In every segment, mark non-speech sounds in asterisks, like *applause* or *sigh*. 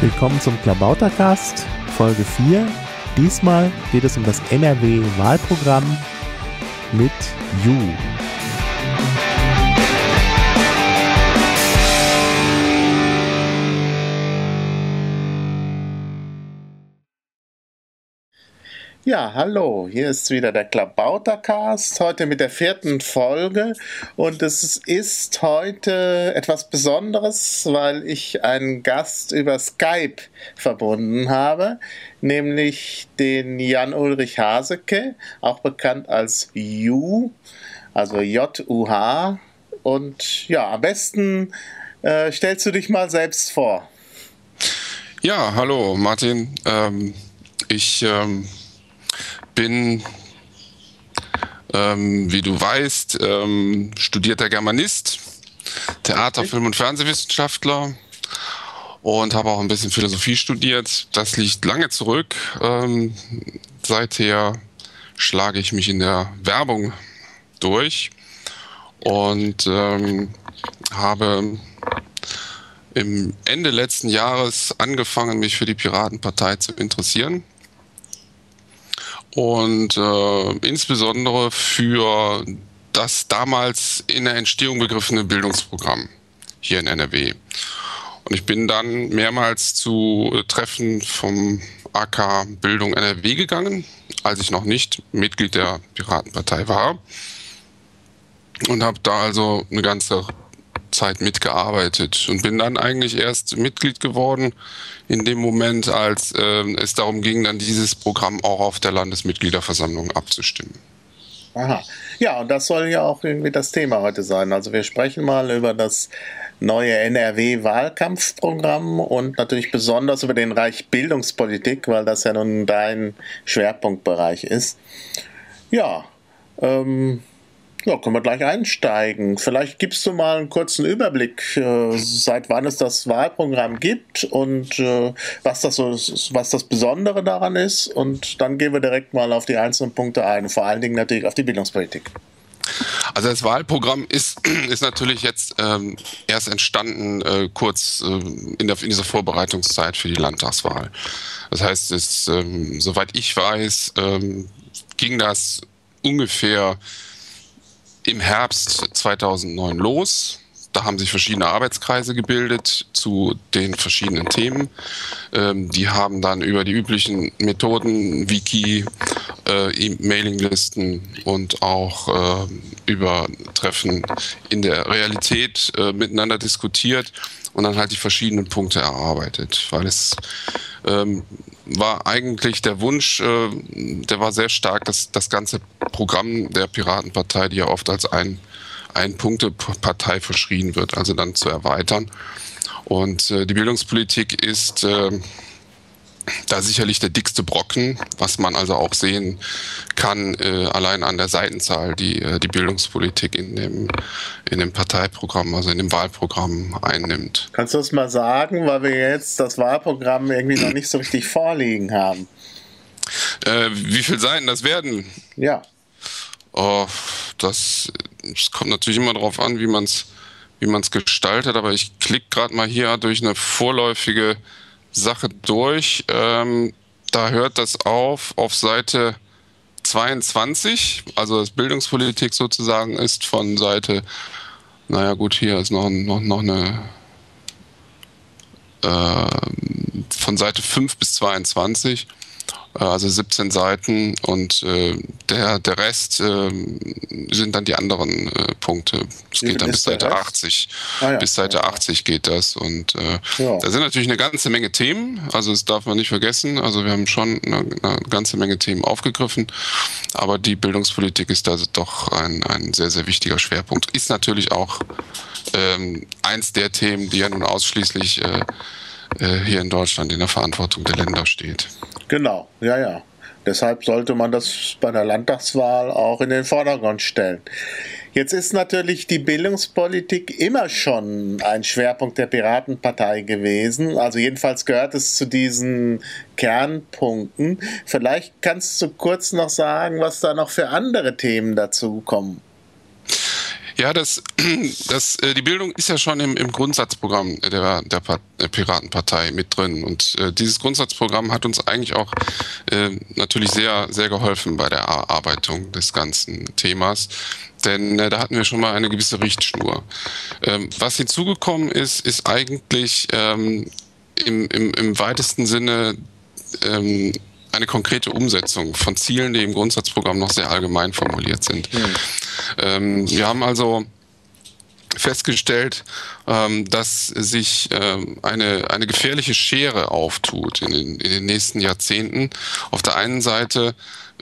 Willkommen zum Klabautercast, Folge 4. Diesmal geht es um das NRW-Wahlprogramm mit You. Ja, hallo, hier ist wieder der Klabautercast, heute mit der vierten Folge. Und es ist heute etwas Besonderes, weil ich einen Gast über Skype verbunden habe, nämlich den Jan-Ulrich Haseke, auch bekannt als Ju, also J-U-H und ja, am besten äh, stellst du dich mal selbst vor. Ja, hallo Martin, ähm, ich... Ähm bin, ähm, wie du weißt, ähm, studierter Germanist, Theater-, Film- und Fernsehwissenschaftler und habe auch ein bisschen Philosophie studiert. Das liegt lange zurück. Ähm, seither schlage ich mich in der Werbung durch und ähm, habe im Ende letzten Jahres angefangen, mich für die Piratenpartei zu interessieren und äh, insbesondere für das damals in der Entstehung begriffene Bildungsprogramm hier in NRW. Und ich bin dann mehrmals zu Treffen vom AK Bildung NRW gegangen, als ich noch nicht Mitglied der Piratenpartei war. Und habe da also eine ganze Zeit mitgearbeitet und bin dann eigentlich erst Mitglied geworden in dem Moment, als äh, es darum ging, dann dieses Programm auch auf der Landesmitgliederversammlung abzustimmen. Aha. Ja, und das soll ja auch irgendwie das Thema heute sein. Also wir sprechen mal über das neue NRW-Wahlkampfprogramm und natürlich besonders über den Bereich Bildungspolitik, weil das ja nun dein Schwerpunktbereich ist. Ja, ähm, ja, können wir gleich einsteigen. Vielleicht gibst du mal einen kurzen Überblick, äh, seit wann es das Wahlprogramm gibt und äh, was, das so, was das Besondere daran ist. Und dann gehen wir direkt mal auf die einzelnen Punkte ein, vor allen Dingen natürlich auf die Bildungspolitik. Also das Wahlprogramm ist, *clears throat* ist natürlich jetzt ähm, erst entstanden äh, kurz äh, in, der, in dieser Vorbereitungszeit für die Landtagswahl. Das heißt, es, ähm, soweit ich weiß, ähm, ging das ungefähr im Herbst 2009 los. Da haben sich verschiedene Arbeitskreise gebildet zu den verschiedenen Themen. Ähm, die haben dann über die üblichen Methoden, Wiki, äh, E-Mailinglisten und auch äh, über Treffen in der Realität äh, miteinander diskutiert und dann halt die verschiedenen Punkte erarbeitet, weil es ähm, war eigentlich der Wunsch, äh, der war sehr stark, dass das ganze Programm der Piratenpartei, die ja oft als ein, ein Punktepartei verschrien wird, also dann zu erweitern. Und äh, die Bildungspolitik ist äh, da sicherlich der dickste Brocken, was man also auch sehen kann, äh, allein an der Seitenzahl, die äh, die Bildungspolitik in dem, in dem Parteiprogramm, also in dem Wahlprogramm einnimmt. Kannst du das mal sagen, weil wir jetzt das Wahlprogramm irgendwie noch nicht so richtig vorliegen haben? Äh, wie viele Seiten das werden? Ja. Oh, das, das kommt natürlich immer darauf an, wie man es wie man's gestaltet, aber ich klicke gerade mal hier durch eine vorläufige Sache durch. Ähm, da hört das auf auf Seite 22, also das Bildungspolitik sozusagen ist von Seite, naja gut, hier ist noch, noch, noch eine, äh, von Seite 5 bis 22 äh, also 17 Seiten und äh, der, der Rest äh, sind dann die anderen äh, Punkte. Es geht dann bis Seite 80. Ah, ja. Bis Seite ja. 80 geht das und äh, ja. da sind natürlich eine ganze Menge Themen, also das darf man nicht vergessen. Also wir haben schon eine, eine ganze Menge Themen aufgegriffen, aber die Bildungspolitik ist da doch ein, ein sehr, sehr wichtiger Schwerpunkt. Ist natürlich auch ähm, eins der Themen, die ja nun ausschließlich äh, hier in Deutschland in der Verantwortung der Länder steht. Genau, ja, ja. Deshalb sollte man das bei der Landtagswahl auch in den Vordergrund stellen. Jetzt ist natürlich die Bildungspolitik immer schon ein Schwerpunkt der Piratenpartei gewesen. Also jedenfalls gehört es zu diesen Kernpunkten. Vielleicht kannst du kurz noch sagen, was da noch für andere Themen dazu kommen. Ja, das, *clears throat* das, äh, die Bildung ist ja schon im, im Grundsatzprogramm der, der, der Piratenpartei mit drin. Und äh, dieses Grundsatzprogramm hat uns eigentlich auch äh, natürlich sehr, sehr geholfen bei der Erarbeitung des ganzen Themas. Denn äh, da hatten wir schon mal eine gewisse Richtschnur. Ähm, was hinzugekommen ist, ist eigentlich ähm, im, im, im weitesten Sinne ähm, eine konkrete Umsetzung von Zielen, die im Grundsatzprogramm noch sehr allgemein formuliert sind. Mhm. Ähm, wir haben also festgestellt, ähm, dass sich ähm, eine, eine gefährliche Schere auftut in den, in den nächsten Jahrzehnten. Auf der einen Seite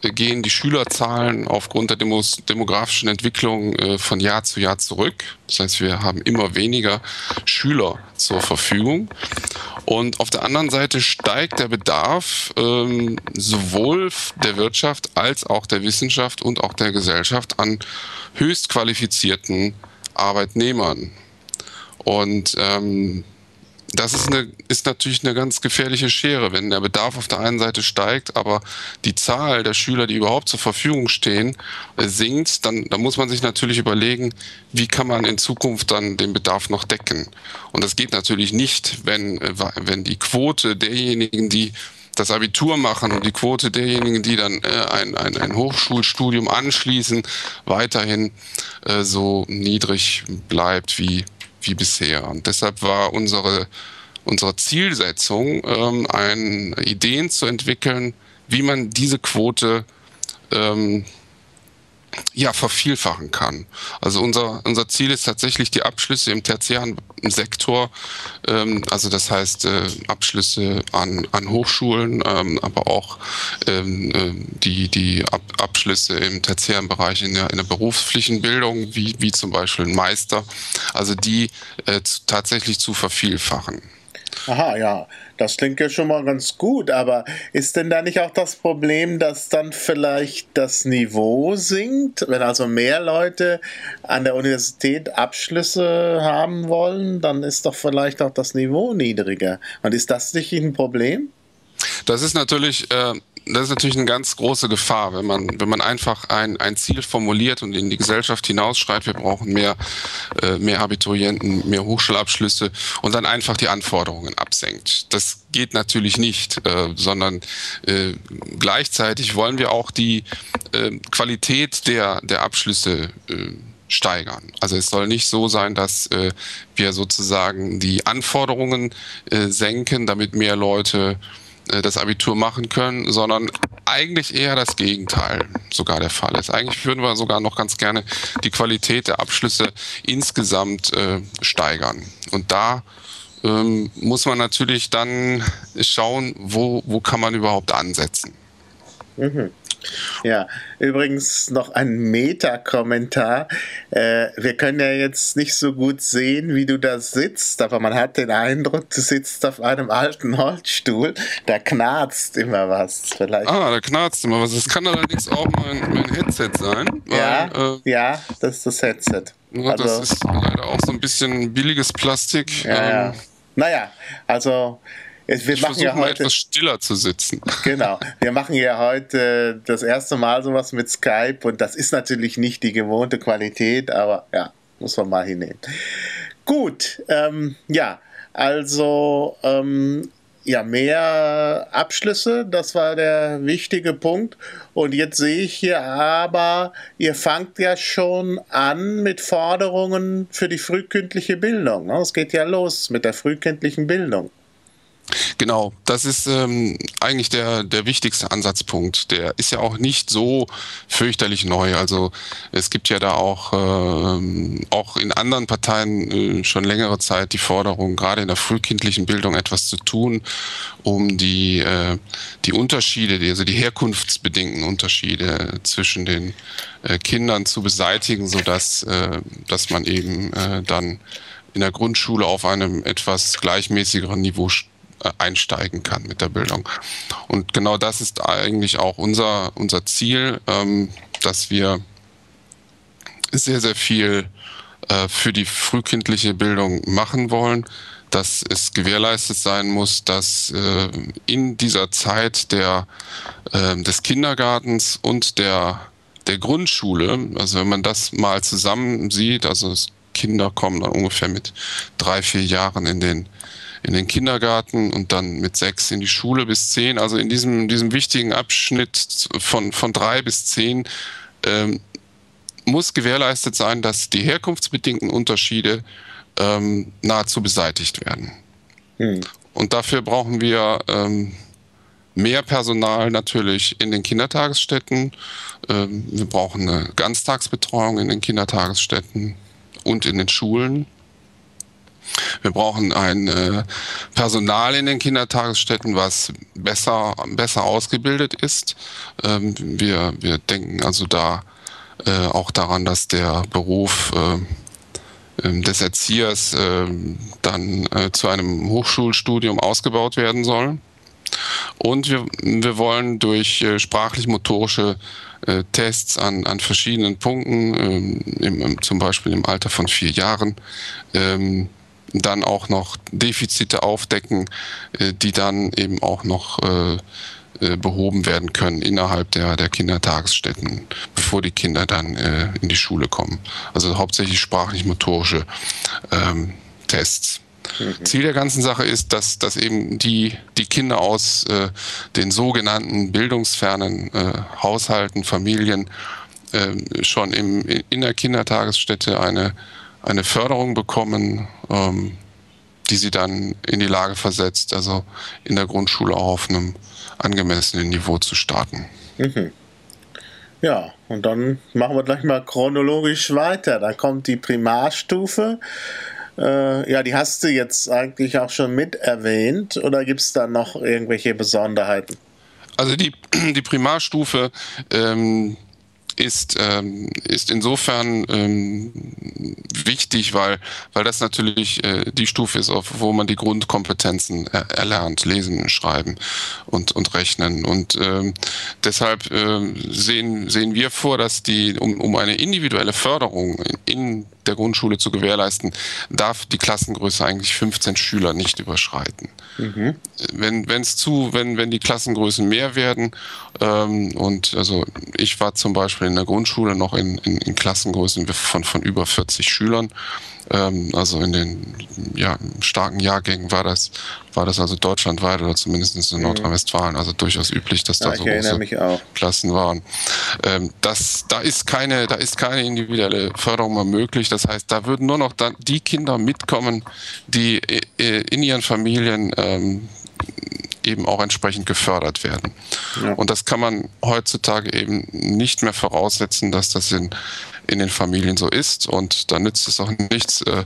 gehen die Schülerzahlen aufgrund der demografischen Entwicklung äh, von Jahr zu Jahr zurück. Das heißt, wir haben immer weniger Schüler zur Verfügung. Und auf der anderen Seite steigt der Bedarf ähm, sowohl der Wirtschaft als auch der Wissenschaft und auch der Gesellschaft an höchst qualifizierten Arbeitnehmern. Und ähm, das ist, eine, ist natürlich eine ganz gefährliche Schere, wenn der Bedarf auf der einen Seite steigt, aber die Zahl der Schüler, die überhaupt zur Verfügung stehen, äh, sinkt, dann, dann muss man sich natürlich überlegen, wie kann man in Zukunft dann den Bedarf noch decken. Und das geht natürlich nicht, wenn, äh, wenn die Quote derjenigen, die das Abitur machen und die Quote derjenigen, die dann äh, ein, ein, ein Hochschulstudium anschließen, weiterhin so niedrig bleibt wie wie bisher. Und deshalb war unsere, unsere Zielsetzung, ähm, ein, Ideen zu entwickeln, wie man diese Quote ähm, ja, vervielfachen kann. Also unser, unser Ziel ist tatsächlich die Abschlüsse im tertiären Sektor, ähm, also das heißt äh, Abschlüsse an, an Hochschulen, ähm, aber auch ähm, äh, die, die Ab Abschlüsse im tertiären Bereich in der, in der berufspflichtigen Bildung, wie, wie zum Beispiel ein Meister, also die äh, tatsächlich zu vervielfachen. Aha, ja, das klingt ja schon mal ganz gut, aber ist denn da nicht auch das Problem, dass dann vielleicht das Niveau sinkt, wenn also mehr Leute an der Universität Abschlüsse haben wollen, dann ist doch vielleicht auch das Niveau niedriger. Und ist das nicht ein Problem? Das ist natürlich äh, das ist natürlich eine ganz große Gefahr, wenn man, wenn man einfach ein, ein Ziel formuliert und in die Gesellschaft hinausschreit, wir brauchen mehr, äh, mehr Abiturienten, mehr Hochschulabschlüsse und dann einfach die Anforderungen absenkt. Das geht natürlich nicht, äh, sondern äh, gleichzeitig wollen wir auch die äh, Qualität der, der Abschlüsse äh, steigern. Also es soll nicht so sein, dass äh, wir sozusagen die Anforderungen äh, senken, damit mehr Leute das Abitur machen können, sondern eigentlich eher das Gegenteil sogar der Fall ist. Eigentlich würden wir sogar noch ganz gerne die Qualität der Abschlüsse insgesamt äh, steigern. Und da ähm, muss man natürlich dann schauen, wo, wo kann man überhaupt ansetzen. Mhm. Ja, übrigens noch ein Meta-Kommentar. Äh, wir können ja jetzt nicht so gut sehen, wie du da sitzt, aber man hat den Eindruck, du sitzt auf einem alten Holzstuhl. Da knarzt immer was. Vielleicht. Ah, da knarzt immer was. Das kann allerdings auch mein, mein Headset sein. Weil, ja, äh, ja, das ist das Headset. Ja, also, das ist leider auch so ein bisschen billiges Plastik. Ja, ähm, ja. Naja, also wir ich machen ja heute, mal etwas stiller zu sitzen. *laughs* Genau. Wir machen ja heute das erste Mal sowas mit Skype und das ist natürlich nicht die gewohnte Qualität, aber ja, muss man mal hinnehmen. Gut, ähm, ja, also ähm, ja, mehr Abschlüsse, das war der wichtige Punkt. Und jetzt sehe ich hier aber, ihr fangt ja schon an mit Forderungen für die frühkindliche Bildung. Ne? Es geht ja los mit der frühkindlichen Bildung. Genau, das ist ähm, eigentlich der, der wichtigste Ansatzpunkt. Der ist ja auch nicht so fürchterlich neu. Also es gibt ja da auch, ähm, auch in anderen Parteien äh, schon längere Zeit die Forderung, gerade in der frühkindlichen Bildung etwas zu tun, um die, äh, die Unterschiede, also die herkunftsbedingten Unterschiede zwischen den äh, Kindern zu beseitigen, sodass äh, dass man eben äh, dann in der Grundschule auf einem etwas gleichmäßigeren Niveau äh, einsteigen kann mit der Bildung. Und genau das ist eigentlich auch unser, unser Ziel, ähm, dass wir sehr, sehr viel äh, für die frühkindliche Bildung machen wollen, dass es gewährleistet sein muss, dass äh, in dieser Zeit der, äh, des Kindergartens und der der Grundschule, also wenn man das mal zusammen sieht, also Kinder kommen dann ungefähr mit drei, vier Jahren in den in den Kindergarten und dann mit sechs in die Schule bis zehn. Also in diesem, diesem wichtigen Abschnitt von, von drei bis zehn ähm, muss gewährleistet sein, dass die herkunftsbedingten Unterschiede ähm, nahezu beseitigt werden. Hm. Und dafür brauchen wir ähm, mehr Personal natürlich in den Kindertagesstätten. Ähm, wir brauchen eine Ganztagsbetreuung in den Kindertagesstätten und in den Schulen. Wir brauchen ein äh, Personal in den Kindertagesstätten, was besser, besser ausgebildet ist. Ähm, wir, wir denken also da äh, auch daran, dass der Beruf äh, ähm, des Erziehers äh, dann äh, zu einem Hochschulstudium ausgebaut werden soll. Und wir, wir wollen durch äh, sprachlich-motorische Tests an, an verschiedenen Punkten, ähm, im, zum Beispiel im Alter von vier Jahren, ähm, dann auch noch Defizite aufdecken, äh, die dann eben auch noch äh, äh, behoben werden können innerhalb der, der Kindertagesstätten, bevor die Kinder dann äh, in die Schule kommen. Also hauptsächlich sprachlich-motorische ähm, Tests. Mhm. Ziel der ganzen Sache ist, dass, dass eben die, die Kinder aus äh, den sogenannten bildungsfernen äh, Haushalten, Familien äh, schon im, in der Kindertagesstätte eine eine Förderung bekommen, ähm, die sie dann in die Lage versetzt, also in der Grundschule auch auf einem angemessenen Niveau zu starten. Mhm. Ja, und dann machen wir gleich mal chronologisch weiter. Da kommt die Primarstufe. Äh, ja, die hast du jetzt eigentlich auch schon mit erwähnt oder gibt es da noch irgendwelche Besonderheiten? Also die, *clears throat* die Primarstufe ähm, ist, ähm, ist insofern ähm, wichtig, weil, weil das natürlich äh, die Stufe ist, auf, wo man die Grundkompetenzen er erlernt, lesen, schreiben und, und rechnen. Und ähm, deshalb äh, sehen, sehen wir vor, dass die, um, um eine individuelle Förderung in der Grundschule zu gewährleisten, darf die Klassengröße eigentlich 15 Schüler nicht überschreiten. Mhm. Wenn es zu, wenn wenn die Klassengrößen mehr werden ähm, und also ich war zum Beispiel in der Grundschule noch in, in, in Klassengrößen von von über 40 Schülern ähm, also in den ja, starken Jahrgängen war das, war das also deutschlandweit oder zumindest in mhm. Nordrhein-Westfalen, also durchaus üblich, dass da ja, so große Klassen waren. Ähm, das, da ist keine, da ist keine individuelle Förderung mehr möglich. Das heißt, da würden nur noch dann die Kinder mitkommen, die äh, in ihren Familien ähm, eben auch entsprechend gefördert werden. Ja. Und das kann man heutzutage eben nicht mehr voraussetzen, dass das in in den Familien so ist. Und da nützt es auch nichts, äh,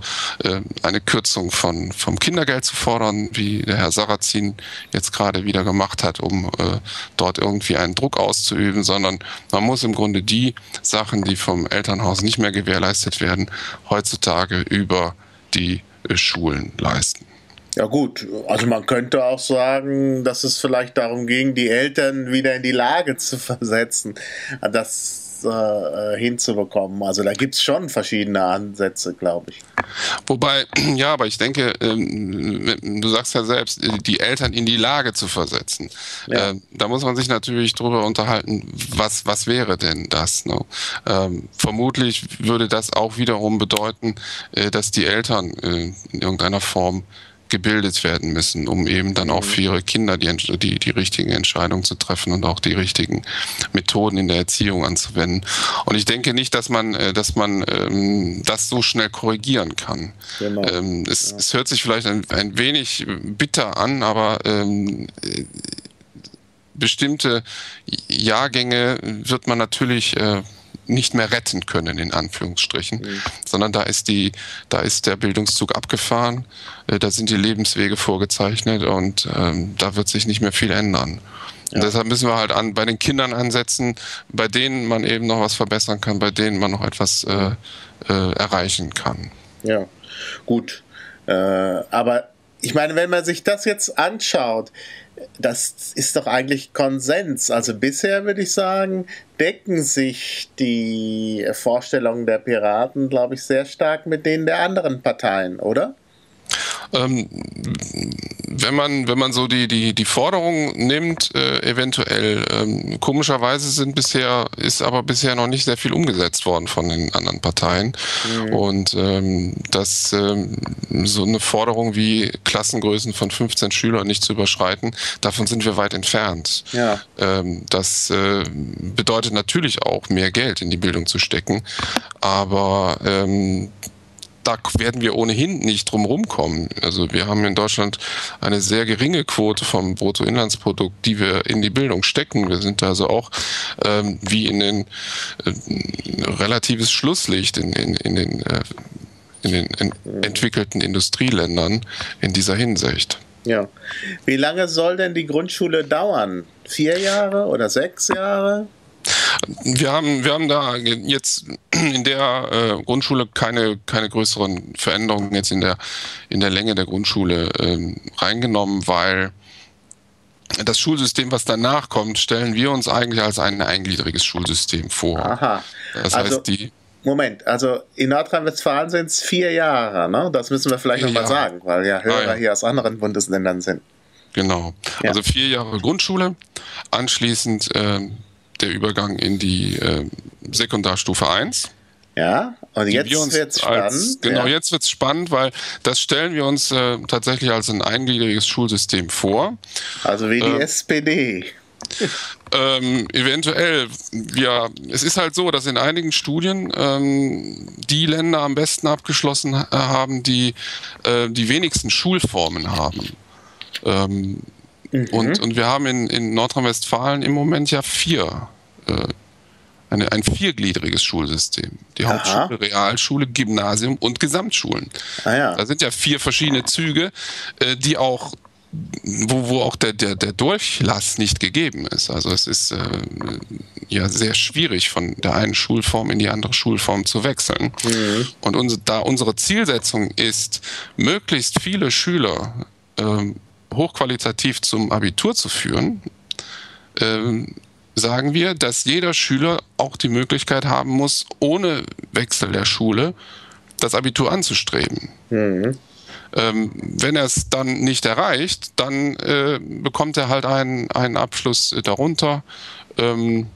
äh, eine Kürzung von, vom Kindergeld zu fordern, wie der Herr Sarrazin jetzt gerade wieder gemacht hat, um äh, dort irgendwie einen Druck auszuüben, sondern man muss im Grunde die Sachen, die vom Elternhaus nicht mehr gewährleistet werden, heutzutage über die Schulen leisten. Ja gut, also man könnte auch sagen, dass es vielleicht darum ging, die Eltern wieder in die Lage zu versetzen, dass äh, hinzubekommen. Also da gibt es schon verschiedene Ansätze, glaube ich. Wobei, *clears throat* ja, aber ich denke, ähm, du sagst ja selbst, die Eltern in die Lage zu versetzen. Ja. Ähm, da muss man sich natürlich drüber unterhalten, was, was wäre denn das? Ne? Ähm, vermutlich würde das auch wiederum bedeuten, äh, dass die Eltern äh, in irgendeiner Form gebildet werden müssen, um eben dann auch mhm. für ihre Kinder die, die, die richtigen Entscheidungen zu treffen und auch die richtigen Methoden in der Erziehung anzuwenden. Und ich denke nicht, dass man, äh, dass man ähm, das so schnell korrigieren kann. Genau. Ähm, es, ja. es, hört sich vielleicht ein, ein wenig bitter an, aber ähm, bestimmte Jahrgänge wird man natürlich äh, nicht mehr retten können, in Anführungsstrichen, mhm. sondern da ist die, da ist der Bildungszug abgefahren, äh, da sind die Lebenswege vorgezeichnet und ähm, da wird sich nicht mehr viel ändern. Ja. Und deshalb müssen wir halt an, bei den Kindern ansetzen, bei denen man eben noch was verbessern kann, bei denen man noch etwas äh, äh, erreichen kann. Ja, gut. Äh, aber ich meine, wenn man sich das jetzt anschaut, das ist doch eigentlich Konsens. Also bisher würde ich sagen, decken sich die Vorstellungen der Piraten, glaube ich, sehr stark mit denen der anderen Parteien, oder? Ähm, wenn man, wenn man so die, die, die Forderungen nimmt, äh, eventuell, ähm, komischerweise sind bisher, ist aber bisher noch nicht sehr viel umgesetzt worden von den anderen Parteien. Mhm. Und ähm, dass ähm, so eine Forderung wie Klassengrößen von 15 Schülern nicht zu überschreiten, davon sind wir weit entfernt. Ja. Ähm, das äh, bedeutet natürlich auch mehr Geld in die Bildung zu stecken, aber ähm, da werden wir ohnehin nicht drum rumkommen. Also wir haben in Deutschland eine sehr geringe Quote vom Bruttoinlandsprodukt, die wir in die Bildung stecken. Wir sind also auch ähm, wie in den äh, relatives Schlusslicht in, in, in den, äh, in den in entwickelten Industrieländern in dieser Hinsicht. Ja. Wie lange soll denn die Grundschule dauern? Vier Jahre oder sechs Jahre? Wir haben, wir haben da jetzt in der äh, Grundschule keine, keine größeren Veränderungen jetzt in der, in der Länge der Grundschule äh, reingenommen, weil das Schulsystem, was danach kommt, stellen wir uns eigentlich als ein eingliedriges Schulsystem vor. Aha. Das also, heißt, die. Moment, also in Nordrhein-Westfalen sind es vier Jahre, ne? Das müssen wir vielleicht nochmal sagen, weil ja Hörer ah, ja. hier aus anderen Bundesländern sind. Genau. Ja. Also vier Jahre Grundschule, anschließend äh, der Übergang in die äh, Sekundarstufe 1. Ja, und jetzt wird es spannend. genau, ja. jetzt wird es spannend, weil das stellen wir uns äh, tatsächlich als ein eingliedriges Schulsystem vor. Also wie die äh, SPD. *laughs* Ähm, eventuell, ja, es ist halt so, dass in einigen Studien ähm, die Länder am besten abgeschlossen haben, die äh, die wenigsten Schulformen haben. Ähm, Mhm. Und, und wir haben in, in Nordrhein-Westfalen im Moment ja vier, äh, eine, ein viergliedriges Schulsystem. Die Aha. Hauptschule, Realschule, Gymnasium und Gesamtschulen. Ah, ja. Da sind ja vier verschiedene Züge, äh, die auch wo, wo auch der, der, der Durchlass nicht gegeben ist. Also es ist äh, ja sehr schwierig, von der einen Schulform in die andere Schulform zu wechseln. Mhm. Und unsere, da unsere Zielsetzung ist, möglichst viele Schüler ähm, hochqualitativ zum Abitur zu führen, ähm, sagen wir, dass jeder Schüler auch die Möglichkeit haben muss, ohne Wechsel der Schule das Abitur anzustreben. Mhm. Ähm, wenn er es dann nicht erreicht, dann äh, bekommt er halt einen, einen Abschluss darunter. Ähm,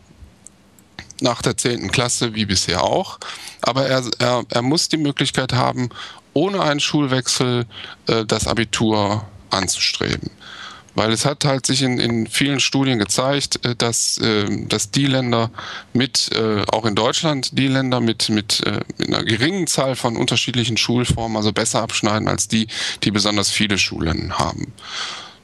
nach der 10. Klasse, wie bisher auch. Aber er, er, er muss die Möglichkeit haben, ohne einen Schulwechsel äh, das Abitur anzustreben. Weil es hat halt sich in, in vielen Studien gezeigt, äh, dass, äh, dass die Länder mit, äh, auch in Deutschland, die Länder mit, mit, mit einer geringen Zahl von unterschiedlichen Schulformen also besser abschneiden als die, die besonders viele Schulen haben.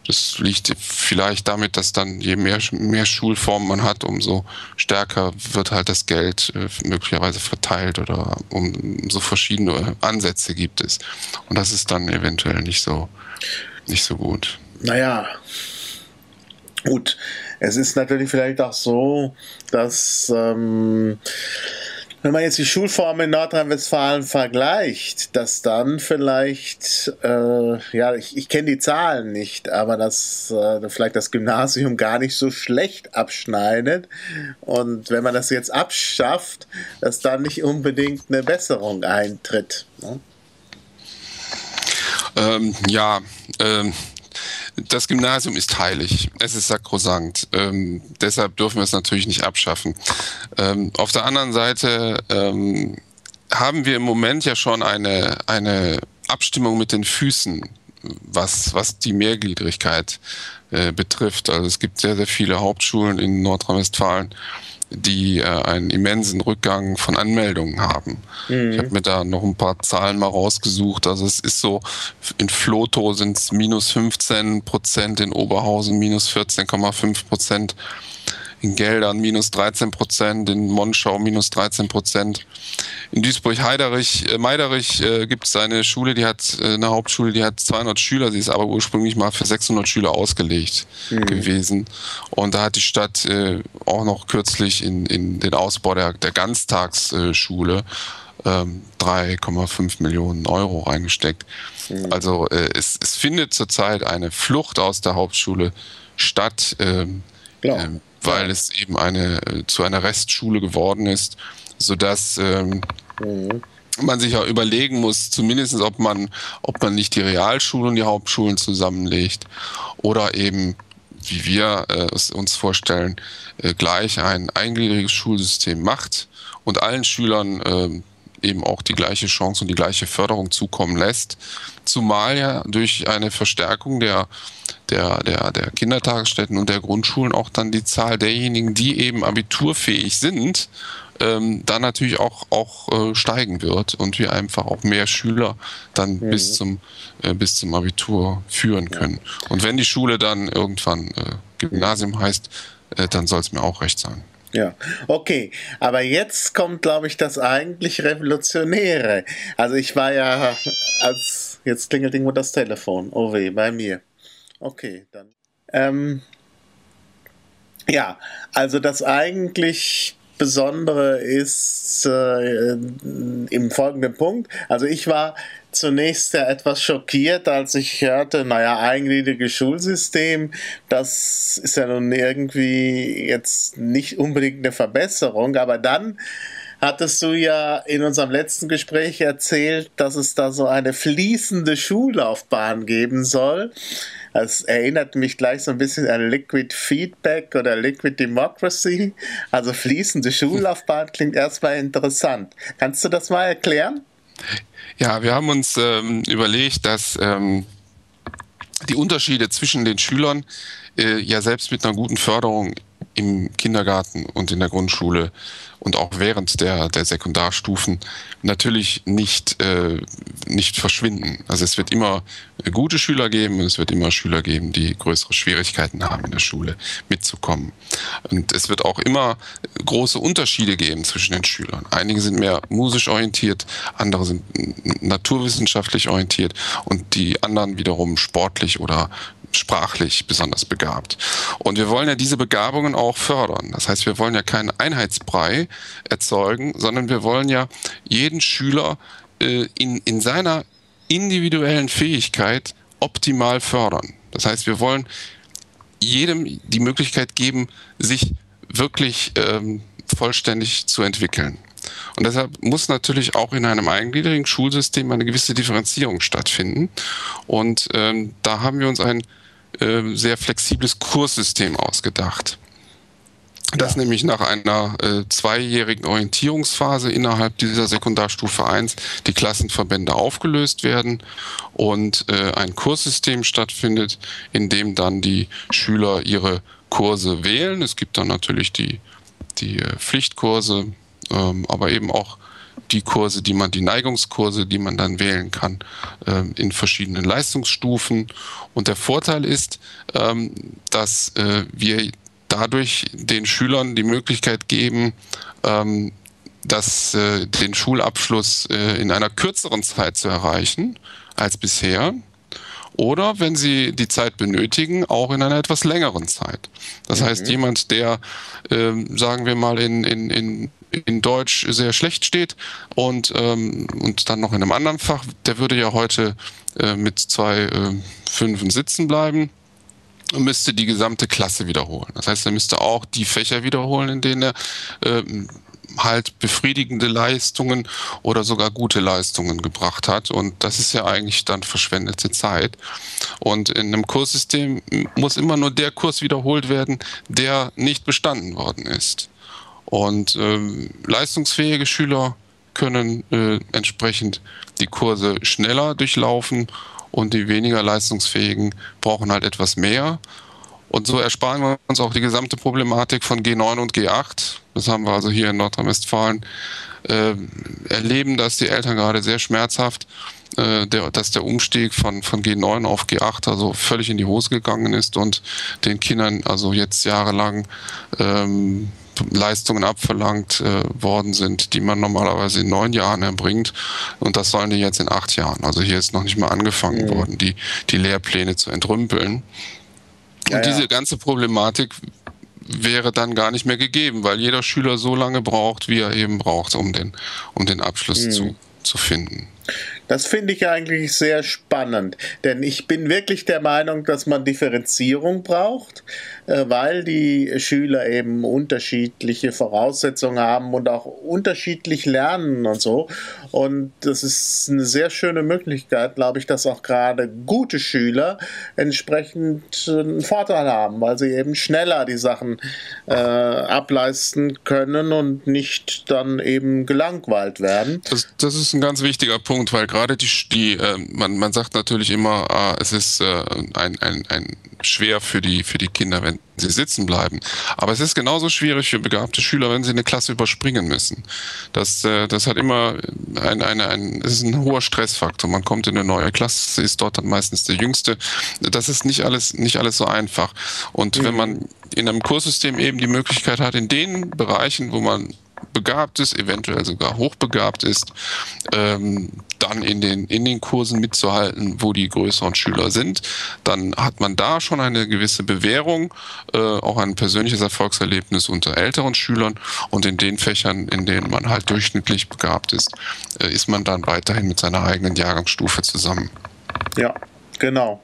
Das liegt vielleicht damit, dass dann je mehr, mehr Schulformen man hat, umso stärker wird halt das Geld möglicherweise verteilt oder umso verschiedene Ansätze gibt es. Und das ist dann eventuell nicht so nicht so gut. Naja, gut. Es ist natürlich vielleicht auch so, dass ähm, wenn man jetzt die Schulformen in Nordrhein-Westfalen vergleicht, dass dann vielleicht, äh, ja, ich, ich kenne die Zahlen nicht, aber dass äh, vielleicht das Gymnasium gar nicht so schlecht abschneidet. Und wenn man das jetzt abschafft, dass dann nicht unbedingt eine Besserung eintritt. Ne? Ähm, ja, ähm, das Gymnasium ist heilig. Es ist sakrosankt. Ähm, deshalb dürfen wir es natürlich nicht abschaffen. Ähm, auf der anderen Seite ähm, haben wir im Moment ja schon eine, eine Abstimmung mit den Füßen, was, was die Mehrgliedrigkeit äh, betrifft. Also es gibt sehr, sehr viele Hauptschulen in Nordrhein-Westfalen, die äh, einen immensen Rückgang von Anmeldungen haben. Mhm. Ich habe mir da noch ein paar Zahlen mal rausgesucht. Also es ist so, in Floto sind es minus 15 Prozent, in Oberhausen minus 14,5 Prozent in Geldern minus 13 Prozent, in Monschau minus 13 Prozent. In Duisburg-Heiderich, äh, Meiderich äh, gibt es eine Schule, die hat äh, eine Hauptschule, die hat 200 Schüler, sie ist aber ursprünglich mal für 600 Schüler ausgelegt mhm. gewesen. Und da hat die Stadt äh, auch noch kürzlich in, in den Ausbau der, der Ganztagsschule ähm, 3,5 Millionen Euro reingesteckt. Mhm. Also äh, es, es findet zurzeit eine Flucht aus der Hauptschule statt. Ähm, ähm, weil es eben eine zu einer Restschule geworden ist, sodass ähm, mhm. man sich ja überlegen muss, zumindest ob man, ob man nicht die Realschulen und die Hauptschulen zusammenlegt oder eben, wie wir äh, es uns vorstellen, äh, gleich ein eingliedriges Schulsystem macht und allen Schülern äh, eben auch die gleiche Chance und die gleiche Förderung zukommen lässt. Zumal ja durch eine Verstärkung der, der, der, der Kindertagesstätten und der Grundschulen auch dann die Zahl derjenigen, die eben abiturfähig sind, ähm, dann natürlich auch, auch äh, steigen wird und wir einfach auch mehr Schüler dann mhm. bis, zum, äh, bis zum Abitur führen können. Ja. Und wenn die Schule dann irgendwann äh, Gymnasium heißt, äh, dann soll es mir auch recht sein. Ja, okay. Aber jetzt kommt, glaube ich, das eigentlich Revolutionäre. Also ich war ja als, jetzt klingelt irgendwo das Telefon. Oh weh, bei mir. Okay, dann. Ähm, ja, also das eigentlich Besondere ist äh, im folgenden Punkt. Also ich war zunächst ja etwas schockiert, als ich hörte, naja, eingliedriges Schulsystem, das ist ja nun irgendwie jetzt nicht unbedingt eine Verbesserung, aber dann hattest du ja in unserem letzten Gespräch erzählt, dass es da so eine fließende Schullaufbahn geben soll. Das erinnert mich gleich so ein bisschen an Liquid Feedback oder Liquid Democracy. Also fließende Schullaufbahn klingt erstmal interessant. Kannst du das mal erklären? Ja, wir haben uns ähm, überlegt, dass ähm, die Unterschiede zwischen den Schülern äh, ja selbst mit einer guten Förderung im Kindergarten und in der Grundschule und auch während der, der Sekundarstufen natürlich nicht, äh, nicht verschwinden. Also es wird immer gute Schüler geben und es wird immer Schüler geben, die größere Schwierigkeiten haben in der Schule mitzukommen. Und es wird auch immer große Unterschiede geben zwischen den Schülern. Einige sind mehr musisch orientiert, andere sind naturwissenschaftlich orientiert und die anderen wiederum sportlich oder sprachlich besonders begabt. Und wir wollen ja diese Begabungen auch fördern. Das heißt, wir wollen ja keinen Einheitsbrei erzeugen, sondern wir wollen ja jeden Schüler äh, in, in seiner individuellen Fähigkeit optimal fördern. Das heißt, wir wollen jedem die Möglichkeit geben, sich wirklich ähm, vollständig zu entwickeln. Und deshalb muss natürlich auch in einem eingliedrigen Schulsystem eine gewisse Differenzierung stattfinden. Und ähm, da haben wir uns ein äh, sehr flexibles Kurssystem ausgedacht. Das ja. nämlich nach einer äh, zweijährigen Orientierungsphase innerhalb dieser Sekundarstufe 1 die Klassenverbände aufgelöst werden und äh, ein Kurssystem stattfindet, in dem dann die Schüler ihre Kurse wählen. Es gibt dann natürlich die, die äh, Pflichtkurse, ähm, aber eben auch die Kurse, die man, die Neigungskurse, die man dann wählen kann, ähm, in verschiedenen Leistungsstufen. Und der Vorteil ist, ähm, dass äh, wir dadurch den Schülern die Möglichkeit geben, ähm, dass äh, den Schulabschluss äh, in einer kürzeren Zeit zu erreichen als bisher oder wenn sie die Zeit benötigen, auch in einer etwas längeren Zeit. Das mhm. heißt, jemand, der, äh, sagen wir mal, in, in, in, in Deutsch sehr schlecht steht und, ähm, und dann noch in einem anderen Fach, der würde ja heute äh, mit zwei äh, Fünfen sitzen bleiben und müsste die gesamte Klasse wiederholen. Das heißt, er müsste auch die Fächer wiederholen, in denen er äh, halt befriedigende Leistungen oder sogar gute Leistungen gebracht hat. Und das ist ja eigentlich dann verschwendete Zeit. Und in einem Kurssystem muss immer nur der Kurs wiederholt werden, der nicht bestanden worden ist. Und ähm, leistungsfähige Schüler können äh, entsprechend die Kurse schneller durchlaufen und die weniger leistungsfähigen brauchen halt etwas mehr. Und so ersparen wir uns auch die gesamte Problematik von G9 und G8. Das haben wir also hier in Nordrhein-Westfalen äh, erleben, dass die Eltern gerade sehr schmerzhaft, äh, der, dass der Umstieg von, von G9 auf G8 also völlig in die Hose gegangen ist und den Kindern also jetzt jahrelang ähm, Leistungen abverlangt äh, worden sind, die man normalerweise in neun Jahren erbringt. Und das sollen die jetzt in acht Jahren. Also hier ist noch nicht mal angefangen mhm. worden, die, die Lehrpläne zu entrümpeln. Ja, und diese ja. ganze Problematik wäre dann gar nicht mehr gegeben, weil jeder Schüler so lange braucht, wie er eben braucht, um den, um den Abschluss mhm. zu, zu finden. Das finde ich eigentlich sehr spannend, denn ich bin wirklich der Meinung, dass man Differenzierung braucht, äh, weil die Schüler eben unterschiedliche Voraussetzungen haben und auch unterschiedlich lernen und so. Und das ist eine sehr schöne Möglichkeit, glaube ich, dass auch gerade gute Schüler entsprechend einen Vorteil haben, weil sie eben schneller die Sachen äh, ableisten können und nicht dann eben gelangweilt werden. Das, das ist ein ganz wichtiger Punkt, weil gerade die, die äh, man, man sagt natürlich immer, äh, es ist äh, ein, ein, ein schwer für die, für die Kinder, wenn sie sitzen bleiben. Aber es ist genauso schwierig für begabte Schüler, wenn sie eine Klasse überspringen müssen. Das, äh, das hat immer ein, ein, ein, ist ein hoher Stressfaktor. Man kommt in eine neue Klasse, ist dort dann meistens der Jüngste. Das ist nicht alles, nicht alles so einfach. Und mhm. wenn man in einem Kurssystem eben die Möglichkeit hat, in den Bereichen, wo man begabt ist, eventuell sogar hochbegabt ist, ähm, dann in den, in den Kursen mitzuhalten, wo die größeren Schüler sind. Dann hat man da schon eine gewisse Bewährung, äh, auch ein persönliches Erfolgserlebnis unter älteren Schülern. Und in den Fächern, in denen man halt durchschnittlich begabt ist, äh, ist man dann weiterhin mit seiner eigenen Jahrgangsstufe zusammen. Ja, genau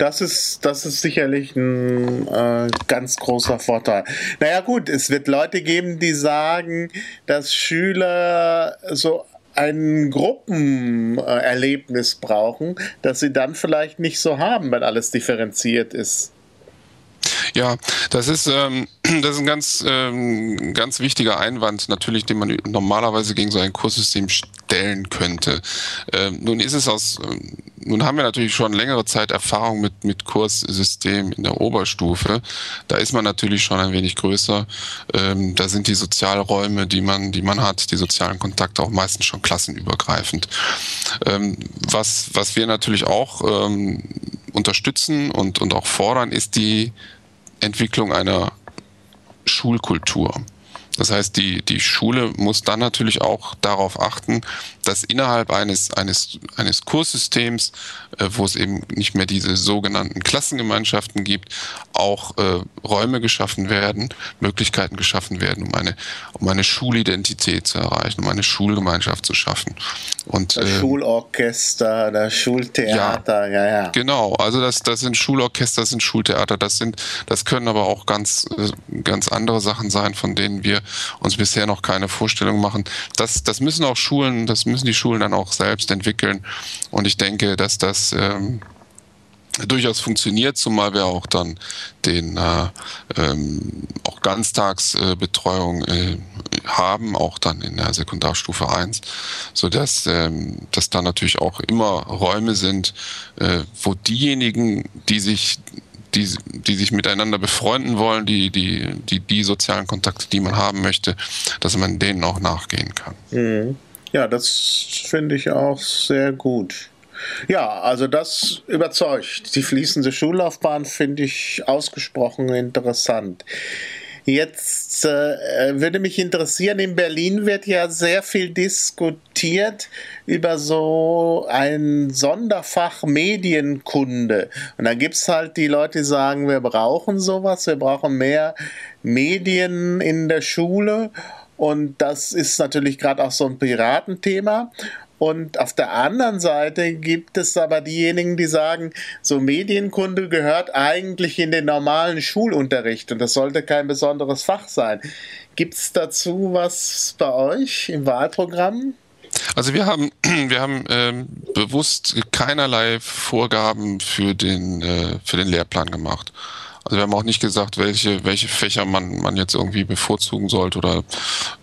das ist, das ist sicherlich ein äh, ganz großer Vorteil. Naja gut, es wird Leute geben, die sagen, dass Schüler so ein Gruppenerlebnis brauchen, das sie dann vielleicht nicht so haben, wenn alles differenziert ist. Ja, das ist, ähm, *clears throat* das ist ein ganz, ähm, ganz wichtiger Einwand, natürlich, den man normalerweise gegen so ein Kurssystem stellen könnte. Ähm, nun ist es aus, ähm, nun haben wir natürlich schon längere Zeit Erfahrung mit, mit Kurssystem in der Oberstufe. Da ist man natürlich schon ein wenig größer. Ähm, da sind die Sozialräume, die man, die man hat, die sozialen Kontakte auch meistens schon klassenübergreifend. Ähm, was, was wir natürlich auch ähm, unterstützen und, und auch fordern, ist die Entwicklung einer Schulkultur. Das heißt, die, die Schule muss dann natürlich auch darauf achten, dass innerhalb eines, eines, eines Kurssystems, äh, wo es eben nicht mehr diese sogenannten Klassengemeinschaften gibt, auch äh, Räume geschaffen werden, Möglichkeiten geschaffen werden, um eine, um eine Schulidentität zu erreichen, um eine Schulgemeinschaft zu schaffen. Und, das äh, Schulorchester, das Schultheater, ja, ja, ja. Genau, also das, das sind Schulorchester, das sind Schultheater, das sind, das können aber auch ganz, äh, ganz andere Sachen sein, von denen wir uns bisher noch keine Vorstellung machen. Das, das müssen auch Schulen, das müssen die Schulen dann auch selbst entwickeln. Und ich denke, dass das ähm, durchaus funktioniert, zumal wir auch dann den äh, ähm, auch Ganztagsbetreuung äh, haben, auch dann in der Sekundarstufe 1, sodass ähm, dass da natürlich auch immer Räume sind, äh, wo diejenigen, die sich die, die sich miteinander befreunden wollen, die, die, die, die sozialen Kontakte, die man haben möchte, dass man denen auch nachgehen kann. Mhm. Ja, das finde ich auch sehr gut. Ja, also das überzeugt. Die fließende Schullaufbahn finde ich ausgesprochen interessant. Jetzt äh, würde mich interessieren, in Berlin wird ja sehr viel diskutiert über so ein Sonderfach Medienkunde. Und da gibt es halt die Leute, die sagen, wir brauchen sowas, wir brauchen mehr Medien in der Schule. Und das ist natürlich gerade auch so ein Piratenthema. Und auf der anderen Seite gibt es aber diejenigen, die sagen, so Medienkunde gehört eigentlich in den normalen Schulunterricht und das sollte kein besonderes Fach sein. Gibt es dazu was bei euch im Wahlprogramm? Also wir haben, *clears throat* wir haben ähm, bewusst keinerlei Vorgaben für den, äh, für den Lehrplan gemacht. Also wir haben auch nicht gesagt, welche, welche Fächer man, man jetzt irgendwie bevorzugen sollte oder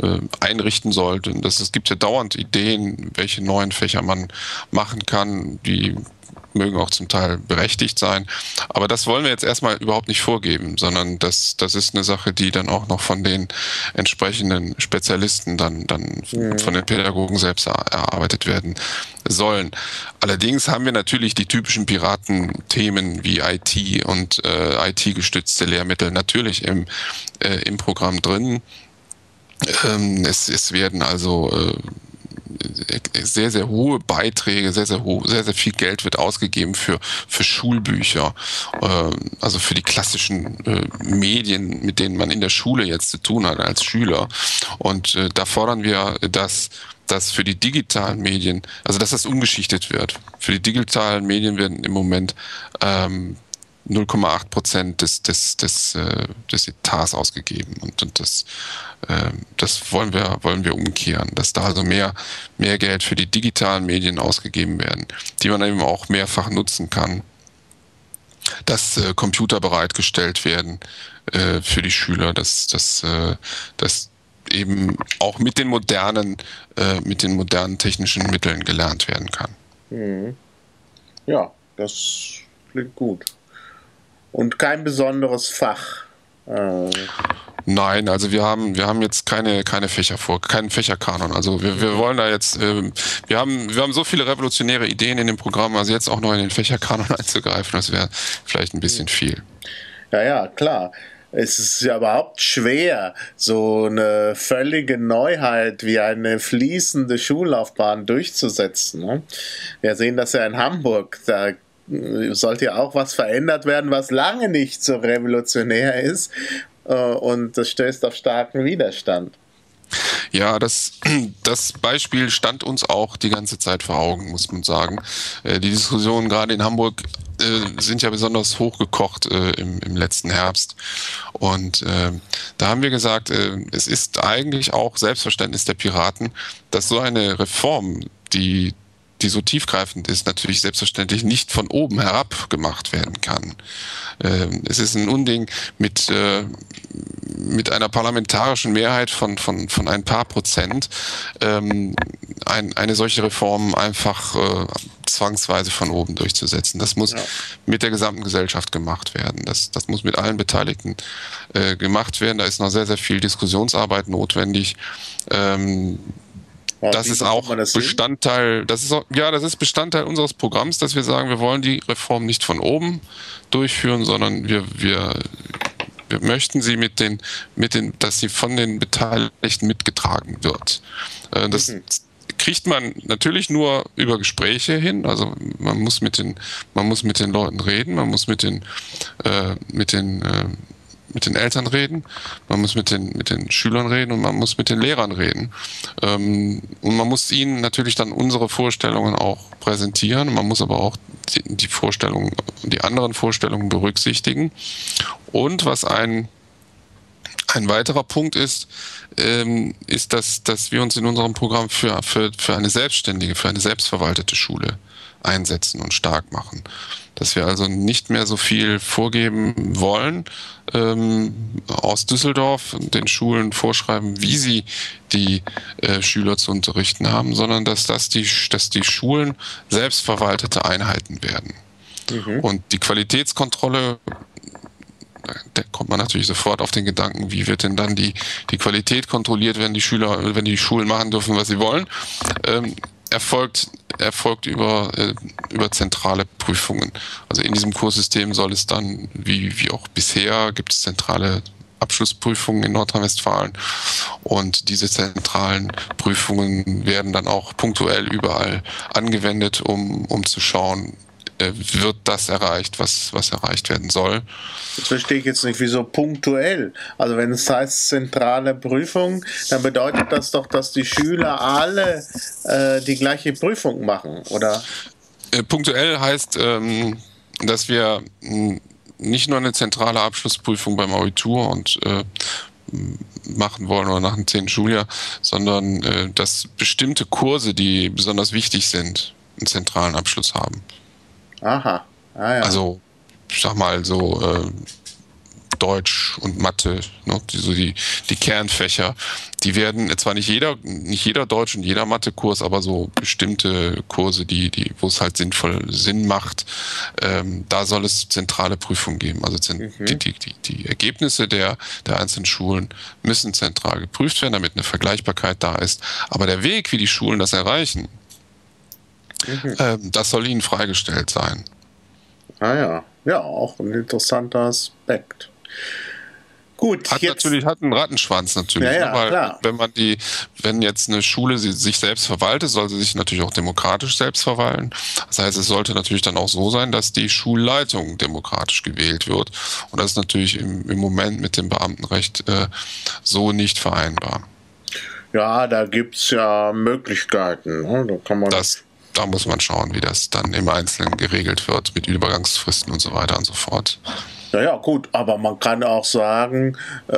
äh, einrichten sollte. Das, es gibt ja dauernd Ideen, welche neuen Fächer man machen kann, die mögen auch zum Teil berechtigt sein. Aber das wollen wir jetzt erstmal überhaupt nicht vorgeben, sondern das, das ist eine Sache, die dann auch noch von den entsprechenden Spezialisten dann, dann mhm. von den Pädagogen selbst erarbeitet werden sollen. Allerdings haben wir natürlich die typischen Piratenthemen wie IT und äh, IT-gestützte Lehrmittel natürlich im, äh, im Programm drin. Ähm, es, es werden also äh, sehr, sehr hohe Beiträge, sehr, sehr hoch, sehr, sehr viel Geld wird ausgegeben für, für Schulbücher, äh, also für die klassischen äh, Medien, mit denen man in der Schule jetzt zu tun hat als Schüler. Und äh, da fordern wir, dass dass für die digitalen Medien, also dass das umgeschichtet wird. Für die digitalen Medien werden im Moment ähm, 0,8 Prozent des, des, des, äh, des Etats ausgegeben. Und, und das, äh, das wollen wir, wollen wir umkehren, dass da also mehr, mehr Geld für die digitalen Medien ausgegeben werden, die man eben auch mehrfach nutzen kann dass äh, Computer bereitgestellt werden äh, für die Schüler, dass, dass, äh, dass eben auch mit den modernen, mit den modernen technischen Mitteln gelernt werden kann. Mhm. Ja, das klingt gut. Und kein besonderes Fach. Äh. Nein, also wir haben wir haben jetzt keine keine Fächer vor, keinen Fächerkanon. Also wir, wir wollen da jetzt äh, wir haben wir haben so viele revolutionäre Ideen in dem Programm, also jetzt auch noch in den Fächerkanon *laughs* einzugreifen, das wäre vielleicht ein bisschen viel. Ja, ja, klar es ist ja überhaupt schwer, so eine völlige Neuheit wie eine fließende Schullaufbahn durchzusetzen. Ne? Wir sehen das ja in Hamburg. Da sollte ja auch was verändert werden, was lange nicht so revolutionär ist. Äh, und das stößt auf starken Widerstand. Ja, das, das Beispiel stand uns auch die ganze Zeit vor Augen, muss man sagen. Äh, die Diskussionen gerade in Hamburg äh, sind ja besonders hochgekocht im, im letzten Herbst. Und da haben wir gesagt, es ist eigentlich auch Selbstverständnis der Piraten, dass so eine Reform, die die so tiefgreifend ist, natürlich selbstverständlich nicht von oben herab gemacht werden kann. Ähm, es ist ein Unding mit, äh, mit einer parlamentarischen Mehrheit von, von, von ein paar Prozent ähm, ein, eine solche Reform einfach äh, zwangsweise von oben durchzusetzen. Das muss ja. mit der gesamten Gesellschaft gemacht werden. Das, das muss mit allen Beteiligten äh, gemacht werden. Da ist noch sehr, sehr viel Diskussionsarbeit notwendig. Ähm, ja, das ist auch das Bestandteil, das ist auch, ja, das ist Bestandteil unseres Programms, dass wir sagen, wir wollen die Reform nicht von oben durchführen, sondern wir, wir, wir möchten sie mit den, mit den, dass sie von den Beteiligten mitgetragen wird. Äh, das mhm. kriegt man natürlich nur über Gespräche hin. Also man muss mit den, man muss mit den Leuten reden, man muss mit den, äh, mit den äh, mit den Eltern reden, man muss mit den, mit den Schülern reden und man muss mit den Lehrern reden. Ähm, und man muss ihnen natürlich dann unsere Vorstellungen auch präsentieren. Man muss aber auch die, die Vorstellungen, die anderen Vorstellungen berücksichtigen. Und was ein ein weiterer Punkt ist, ähm, ist, dass, dass wir uns in unserem Programm für, für, für eine selbstständige, für eine selbstverwaltete Schule einsetzen und stark machen. Dass wir also nicht mehr so viel vorgeben wollen, ähm, aus Düsseldorf den Schulen vorschreiben, wie sie die äh, Schüler zu unterrichten haben, sondern dass das die, dass die Schulen selbstverwaltete Einheiten werden. Mhm. Und die Qualitätskontrolle da kommt man natürlich sofort auf den Gedanken, wie wird denn dann die, die Qualität kontrolliert, wenn die Schüler, wenn die Schulen machen dürfen, was sie wollen. Ähm, erfolgt, erfolgt über, äh, über zentrale Prüfungen. Also in diesem Kurssystem soll es dann, wie, wie auch bisher, gibt es zentrale Abschlussprüfungen in Nordrhein-Westfalen. Und diese zentralen Prüfungen werden dann auch punktuell überall angewendet, um, um zu schauen, wird das erreicht, was, was erreicht werden soll. Das verstehe ich jetzt nicht, wieso punktuell. Also wenn es heißt zentrale Prüfung, dann bedeutet das doch, dass die Schüler alle äh, die gleiche Prüfung machen, oder? Äh, punktuell heißt, ähm, dass wir hm, nicht nur eine zentrale Abschlussprüfung beim Abitur und äh, machen wollen oder nach dem 10. Schuljahr, sondern äh, dass bestimmte Kurse, die besonders wichtig sind, einen zentralen Abschluss haben. Aha. Ah, ja. Also, ich sag mal so äh, Deutsch und Mathe, ne, die, so die, die Kernfächer, die werden zwar nicht jeder, nicht jeder Deutsch und jeder Mathe-Kurs, aber so bestimmte Kurse, die, die, wo es halt sinnvoll Sinn macht, ähm, da soll es zentrale Prüfungen geben. Also mhm. die, die, die, die Ergebnisse der, der einzelnen Schulen müssen zentral geprüft werden, damit eine Vergleichbarkeit da ist. Aber der Weg, wie die Schulen das erreichen, Mhm. Ähm, das soll ihnen freigestellt sein. Ah ja, ja, auch ein interessanter Aspekt. Gut, hat jetzt, natürlich hat einen Rattenschwanz natürlich, ja, ja, ne? weil klar. wenn man die, wenn jetzt eine Schule sich selbst verwaltet, soll sie sich natürlich auch demokratisch selbst verwalten. Das heißt, es sollte natürlich dann auch so sein, dass die Schulleitung demokratisch gewählt wird. Und das ist natürlich im, im Moment mit dem Beamtenrecht äh, so nicht vereinbar. Ja, da gibt es ja Möglichkeiten. Ne? Da kann man das da muss man schauen, wie das dann im Einzelnen geregelt wird mit Übergangsfristen und so weiter und so fort. Naja, gut, aber man kann auch sagen, äh,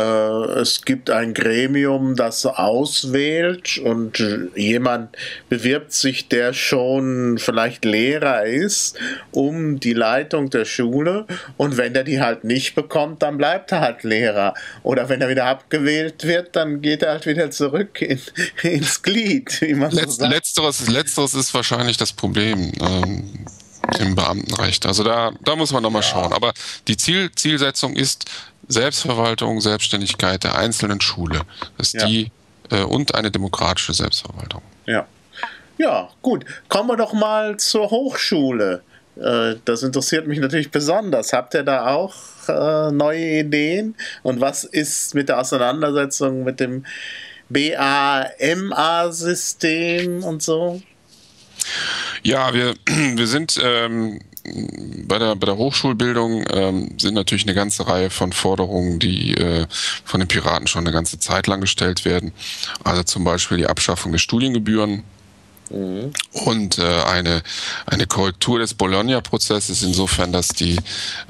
es gibt ein Gremium, das auswählt und jemand bewirbt sich, der schon vielleicht Lehrer ist, um die Leitung der Schule. Und wenn er die halt nicht bekommt, dann bleibt er halt Lehrer. Oder wenn er wieder abgewählt wird, dann geht er halt wieder zurück in, *laughs* ins Glied. Wie man Letz, so letzteres, letzteres ist wahrscheinlich das Problem. Ähm im Beamtenrecht. Also da, da muss man nochmal ja. schauen. Aber die Ziel, Zielsetzung ist Selbstverwaltung, Selbstständigkeit der einzelnen Schule. Das ist ja. die äh, und eine demokratische Selbstverwaltung. Ja. Ja, gut. Kommen wir doch mal zur Hochschule. Äh, das interessiert mich natürlich besonders. Habt ihr da auch äh, neue Ideen? Und was ist mit der Auseinandersetzung mit dem BAMA-System und so? Ja, wir, *clears throat* wir sind ähm, bei, der, bei der Hochschulbildung ähm, sind natürlich eine ganze Reihe von Forderungen, die äh, von den Piraten schon eine ganze Zeit lang gestellt werden. Also zum Beispiel die Abschaffung der Studiengebühren Mhm. Und äh, eine, eine Korrektur des Bologna-Prozesses insofern, dass die,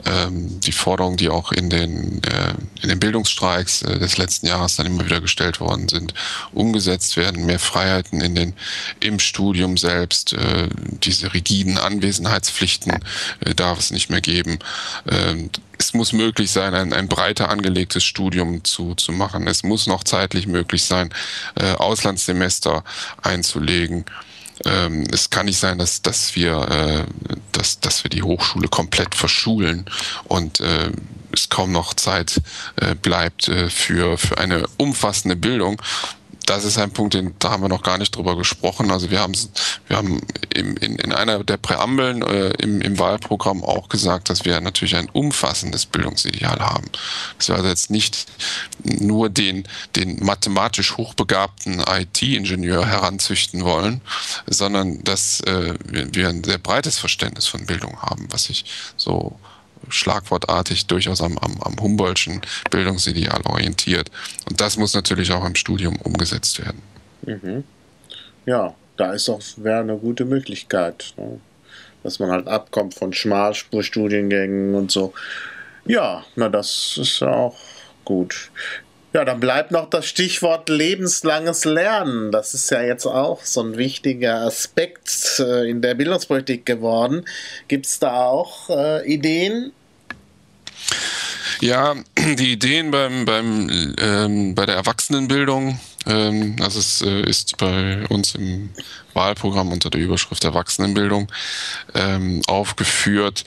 ähm, die Forderungen, die auch in den, äh, in den Bildungsstreiks äh, des letzten Jahres dann immer wieder gestellt worden sind, umgesetzt werden. Mehr Freiheiten in den, im Studium selbst. Äh, diese rigiden Anwesenheitspflichten äh, darf es nicht mehr geben. Äh, es muss möglich sein, ein, ein breiter angelegtes Studium zu, zu machen. Es muss noch zeitlich möglich sein, äh, Auslandssemester einzulegen. Ähm, es kann nicht sein, dass, dass, wir, äh, dass, dass wir die Hochschule komplett verschulen und äh, es kaum noch Zeit äh, bleibt äh, für, für eine umfassende Bildung das ist ein Punkt, den, da haben wir noch gar nicht drüber gesprochen. Also wir haben, wir haben im, in, in einer der Präambeln äh, im, im Wahlprogramm auch gesagt, dass wir natürlich ein umfassendes Bildungsideal haben. Dass wir also jetzt nicht nur den, den mathematisch hochbegabten IT-Ingenieur heranzüchten wollen, sondern dass äh, wir, wir ein sehr breites Verständnis von Bildung haben, was ich so schlagwortartig durchaus am, am, am Humboldtschen Bildungsideal orientiert. Und das muss natürlich auch im Studium umgesetzt werden. Mhm. Ja, da ist auch wäre eine gute Möglichkeit, ne? dass man halt abkommt von Schmalspurstudiengängen und so. Ja, na das ist auch gut. Ja, dann bleibt noch das Stichwort lebenslanges Lernen. Das ist ja jetzt auch so ein wichtiger Aspekt äh, in der Bildungspolitik geworden. Gibt es da auch äh, Ideen? Ja, die Ideen beim, beim, ähm, bei der Erwachsenenbildung, ähm, also es äh, ist bei uns im Wahlprogramm unter der Überschrift Erwachsenenbildung ähm, aufgeführt,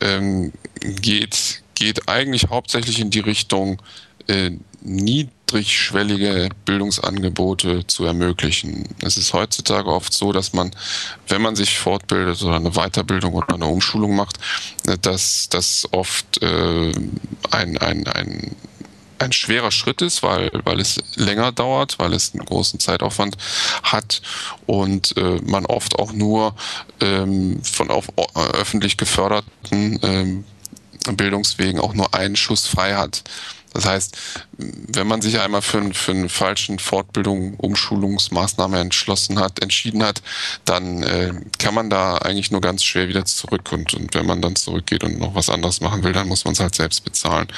ähm, geht, geht eigentlich hauptsächlich in die Richtung, äh, niedrigschwellige Bildungsangebote zu ermöglichen. Es ist heutzutage oft so, dass man, wenn man sich fortbildet oder eine Weiterbildung oder eine Umschulung macht, äh, dass das oft äh, ein, ein, ein ein schwerer Schritt ist, weil, weil es länger dauert, weil es einen großen Zeitaufwand hat und äh, man oft auch nur ähm, von auf, öffentlich geförderten ähm, Bildungswegen auch nur einen Schuss frei hat. Das heißt, wenn man sich einmal für, für eine falschen Fortbildung, Umschulungsmaßnahme entschlossen hat, entschieden hat, dann äh, kann man da eigentlich nur ganz schwer wieder zurück. Und, und wenn man dann zurückgeht und noch was anderes machen will, dann muss man es halt selbst bezahlen.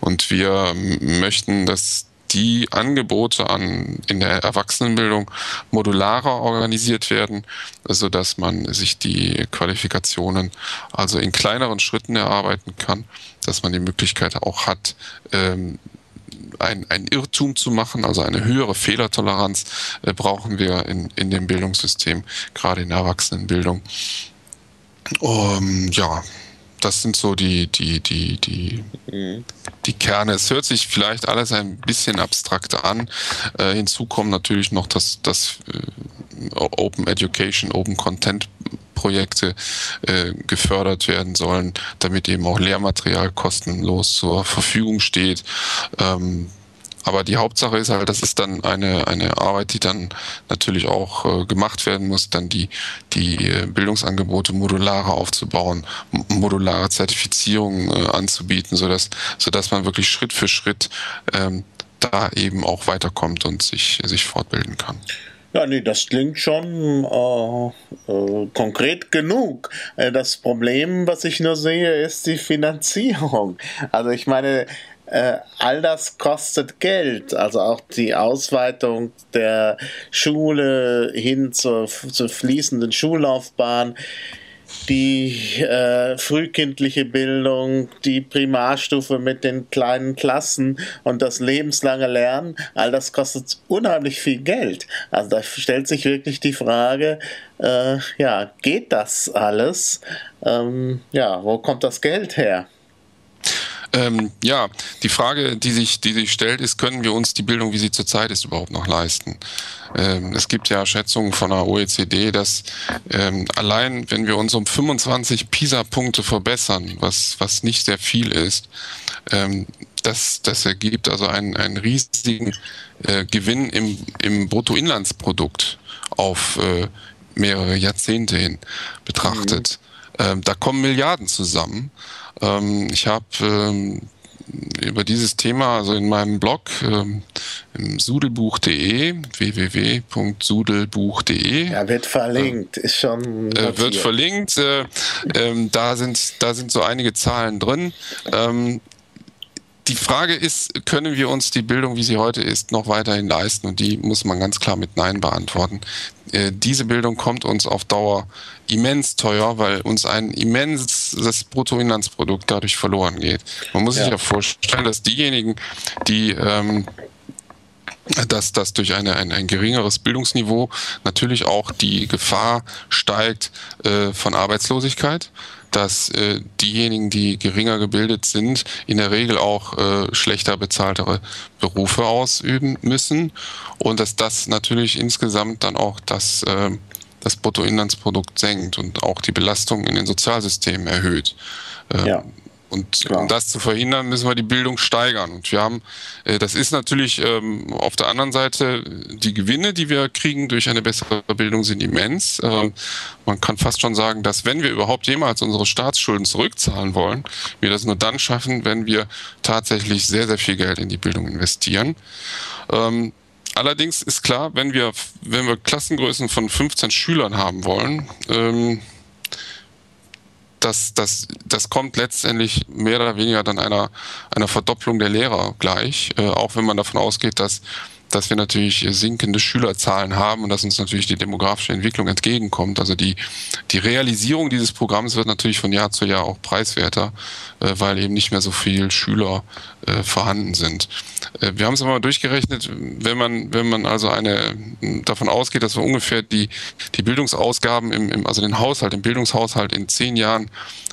Und wir möchten, dass die Angebote an, in der Erwachsenenbildung modularer organisiert werden, so dass man sich die Qualifikationen also in kleineren Schritten erarbeiten kann, dass man die Möglichkeit auch hat, ähm, ein, ein Irrtum zu machen, also eine höhere Fehlertoleranz äh, brauchen wir in, in dem Bildungssystem, gerade in der Erwachsenenbildung. Um, ja, das sind so die, die, die, die, mhm. die Kerne. Es hört sich vielleicht alles ein bisschen abstrakter an. Äh, hinzu kommen natürlich noch das, das äh, Open Education, Open Content Projekte äh, gefördert werden sollen, damit eben auch Lehrmaterial kostenlos zur Verfügung steht. Ähm, aber die Hauptsache ist halt, das ist dann eine, eine Arbeit, die dann natürlich auch äh, gemacht werden muss, dann die, die äh, Bildungsangebote modularer aufzubauen, modulare Zertifizierungen äh, anzubieten, sodass, sodass man wirklich Schritt für Schritt ähm, da eben auch weiterkommt und sich, sich fortbilden kann. Ja, nee, das klingt schon äh, äh, konkret genug. Äh, das Problem, was ich nur sehe, ist die Finanzierung. Also ich meine, äh, all das kostet Geld. Also auch die Ausweitung der Schule hin zur, zur fließenden Schullaufbahn die äh, frühkindliche Bildung, die Primarstufe mit den kleinen Klassen und das lebenslange Lernen, all das kostet unheimlich viel Geld. Also da stellt sich wirklich die Frage, äh, ja, geht das alles? Ähm, ja, wo kommt das Geld her? Ähm, ja, die Frage, die sich, die sich stellt, ist, können wir uns die Bildung, wie sie zurzeit ist, überhaupt noch leisten? Ähm, es gibt ja Schätzungen von der OECD, dass ähm, allein, wenn wir uns um 25 PISA-Punkte verbessern, was, was nicht sehr viel ist, ähm, das, das ergibt also einen, einen riesigen äh, Gewinn im, im Bruttoinlandsprodukt auf äh, mehrere Jahrzehnte hin betrachtet. Mhm. Ähm, da kommen Milliarden zusammen. Ähm, ich habe ähm, über dieses Thema, also in meinem Blog ähm, sudelbuch.de, www.sudelbuch.de. Ja, wird verlinkt, ist schon. Äh, wird verlinkt. Äh, äh, da, sind, da sind so einige Zahlen drin. Ähm, die Frage ist, können wir uns die Bildung, wie sie heute ist, noch weiterhin leisten? Und die muss man ganz klar mit Nein beantworten. Äh, diese Bildung kommt uns auf Dauer immens teuer, weil uns ein immenses Bruttoinlandsprodukt dadurch verloren geht. Man muss ja. sich ja vorstellen, dass diejenigen, die ähm, dass das durch eine, ein, ein geringeres Bildungsniveau natürlich auch die Gefahr steigt äh, von Arbeitslosigkeit dass äh, diejenigen, die geringer gebildet sind, in der Regel auch äh, schlechter bezahltere Berufe ausüben müssen und dass das natürlich insgesamt dann auch das, äh, das Bruttoinlandsprodukt senkt und auch die Belastung in den Sozialsystemen erhöht. Ähm, ja. Und Klar. um das zu verhindern, müssen wir die Bildung steigern. Und wir haben, äh, das ist natürlich ähm, auf der anderen Seite, die Gewinne, die wir kriegen durch eine bessere Bildung, sind immens. Ähm, man kann fast schon sagen, dass wenn wir überhaupt jemals unsere Staatsschulden zurückzahlen wollen, wir das nur dann schaffen, wenn wir tatsächlich sehr, sehr viel Geld in die Bildung investieren. Allerdings ist klar, wenn wir, wenn wir Klassengrößen von 15 Schülern haben wollen, ähm, das, das, das kommt letztendlich mehr oder weniger dann einer, einer Verdopplung der Lehrer gleich, äh, auch wenn man davon ausgeht, dass dass wir natürlich sinkende Schülerzahlen haben und dass uns natürlich die demografische Entwicklung entgegenkommt. Also die, die Realisierung dieses Programms wird natürlich von Jahr zu Jahr auch preiswerter, äh, weil eben nicht mehr so viele Schüler äh, vorhanden sind. Äh, wir haben es aber mal durchgerechnet, wenn man, wenn man also eine davon ausgeht, dass wir ungefähr die, die Bildungsausgaben im, im also den Haushalt, den Bildungshaushalt in zehn Jahren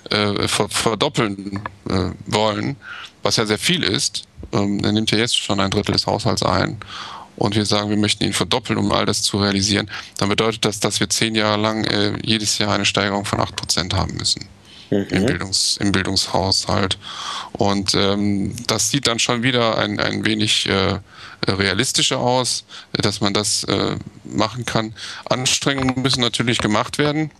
äh, verdoppeln äh, wollen, was ja sehr viel ist, ähm, er nimmt ja jetzt schon ein Drittel des Haushalts ein und wir sagen, wir möchten ihn verdoppeln, um all das zu realisieren, dann bedeutet das, dass wir zehn Jahre lang äh, jedes Jahr eine Steigerung von acht Prozent haben müssen. Mhm. Im, Bildungs-, Im Bildungshaushalt. Und ähm, das sieht dann schon wieder ein, ein wenig äh, realistischer aus, dass man das äh, machen kann. Anstrengungen müssen natürlich gemacht werden.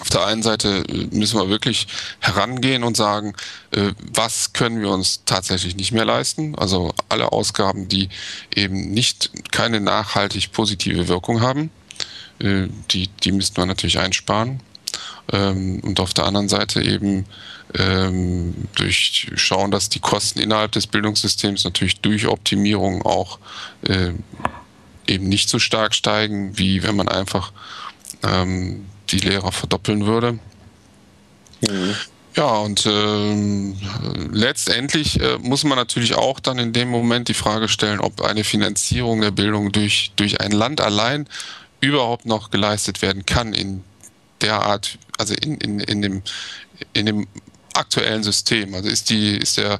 Auf der einen Seite äh, müssen wir wirklich herangehen und sagen, äh, was können wir uns tatsächlich nicht mehr leisten? Also alle Ausgaben, die eben nicht keine nachhaltig positive Wirkung haben, äh, die, die müssten wir natürlich einsparen. Ähm, und auf der anderen Seite eben ähm, durch schauen, dass die Kosten innerhalb des Bildungssystems natürlich durch Optimierung auch eben nicht so stark steigen, wie wenn man einfach ähm, die Lehrer verdoppeln würde. Mhm. Ja, und äh, letztendlich äh, muss man natürlich auch dann in dem Moment die Frage stellen, ob eine Finanzierung der Bildung durch, durch ein Land allein überhaupt noch geleistet werden kann in der Art, also in, in, in, dem, in dem aktuellen System. Also ist, die, ist der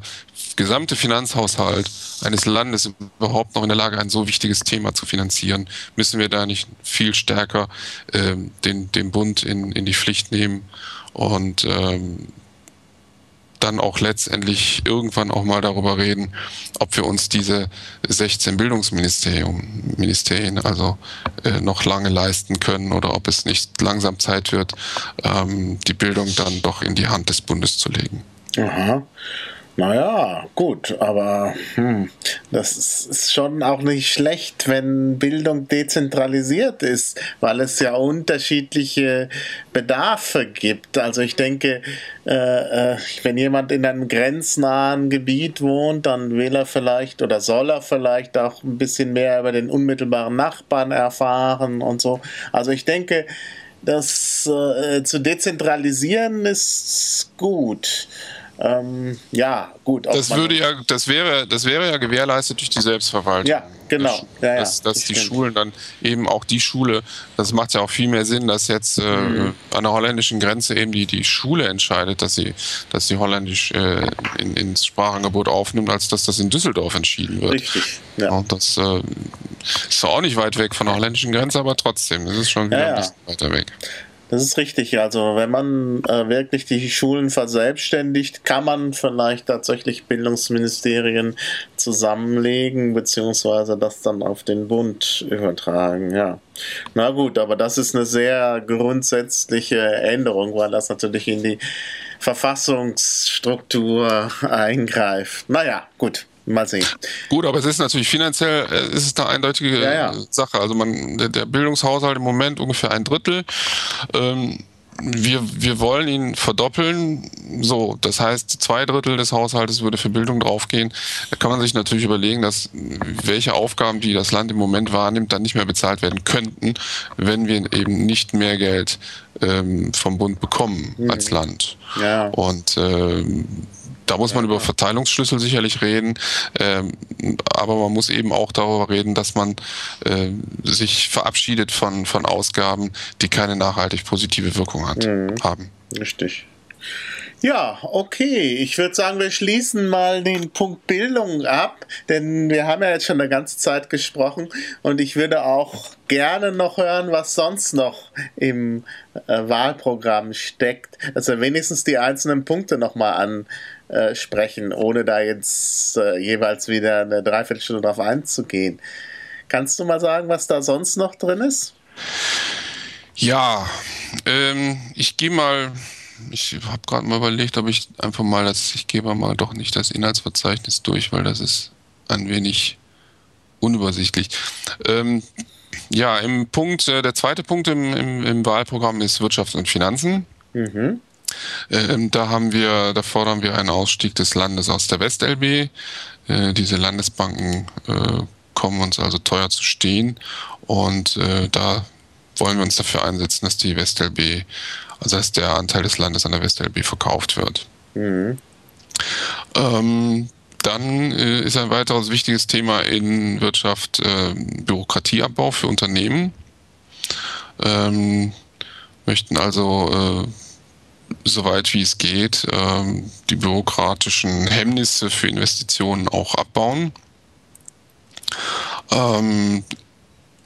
gesamte Finanzhaushalt eines Landes überhaupt noch in der Lage, ein so wichtiges Thema zu finanzieren? Müssen wir da nicht viel stärker ähm, den, den Bund in, in die Pflicht nehmen und ähm, dann auch letztendlich irgendwann auch mal darüber reden, ob wir uns diese 16 Bildungsministerien Ministerien also äh, noch lange leisten können oder ob es nicht langsam Zeit wird, ähm, die Bildung dann doch in die Hand des Bundes zu legen. Aha. Naja, gut, aber hm, das ist schon auch nicht schlecht, wenn Bildung dezentralisiert ist, weil es ja unterschiedliche Bedarfe gibt. Also ich denke, äh, äh, wenn jemand in einem grenznahen Gebiet wohnt, dann will er vielleicht oder soll er vielleicht auch ein bisschen mehr über den unmittelbaren Nachbarn erfahren und so. Also ich denke, das äh, zu dezentralisieren ist gut. Ähm, ja, gut. Das würde ja, das wäre, das wäre ja gewährleistet durch die Selbstverwaltung. Ja, genau. Ja, dass, dass das die stimmt. Schulen dann eben auch die Schule, das macht ja auch viel mehr Sinn, dass jetzt äh, mhm. an der holländischen Grenze eben die, die Schule entscheidet, dass sie, dass sie Holländisch äh, in, ins Sprachangebot aufnimmt, als dass das in Düsseldorf entschieden wird. Richtig. Ja. Und das äh, ist auch nicht weit weg von der holländischen Grenze, aber trotzdem, das ist schon wieder ja, ein bisschen weiter weg. Das ist richtig. Also wenn man äh, wirklich die Schulen verselbstständigt, kann man vielleicht tatsächlich Bildungsministerien zusammenlegen, beziehungsweise das dann auf den Bund übertragen. Ja. Na gut, aber das ist eine sehr grundsätzliche Änderung, weil das natürlich in die Verfassungsstruktur eingreift. Naja, gut. Mal sehen. Gut, aber es ist natürlich finanziell, äh, ist es eine eindeutige ja, ja. Sache. Also man, der, der, Bildungshaushalt im Moment ungefähr ein Drittel. Ähm, wir, wir wollen ihn verdoppeln. So, das heißt, zwei Drittel des Haushaltes würde für Bildung draufgehen. Da kann man sich natürlich überlegen, dass welche Aufgaben, die das Land im Moment wahrnimmt, dann nicht mehr bezahlt werden könnten, wenn wir eben nicht mehr Geld ähm, vom Bund bekommen mhm. als Land. Ja. Und ähm, da muss man über Verteilungsschlüssel sicherlich reden, ähm, aber man muss eben auch darüber reden, dass man äh, sich verabschiedet von, von Ausgaben, die keine nachhaltig positive Wirkung hat, mhm. haben. Richtig. Ja, okay. Ich würde sagen, wir schließen mal den Punkt Bildung ab, denn wir haben ja jetzt schon eine ganze Zeit gesprochen und ich würde auch gerne noch hören, was sonst noch im äh, Wahlprogramm steckt. Also wenigstens die einzelnen Punkte nochmal ansprechen, ohne da jetzt äh, jeweils wieder eine Dreiviertelstunde drauf einzugehen. Kannst du mal sagen, was da sonst noch drin ist? Ja, ähm, ich gehe mal ich habe gerade mal überlegt, ob ich einfach mal das, ich gebe mal doch nicht das Inhaltsverzeichnis durch, weil das ist ein wenig unübersichtlich. Ähm, ja, im Punkt, äh, der zweite Punkt im, im, im, Wahlprogramm ist Wirtschaft und Finanzen. Mhm. Ähm, da haben wir, da fordern wir einen Ausstieg des Landes aus der WestLB. Äh, diese Landesbanken äh, kommen uns also teuer zu stehen und äh, da wollen wir uns dafür einsetzen, dass die WestLB also dass der Anteil des Landes an der WestLB verkauft wird. Mhm. Ähm, dann äh, ist ein weiteres wichtiges Thema in Wirtschaft äh, Bürokratieabbau für Unternehmen. Ähm, möchten also äh, soweit wie es geht ähm, die bürokratischen Hemmnisse für Investitionen auch abbauen. Ähm,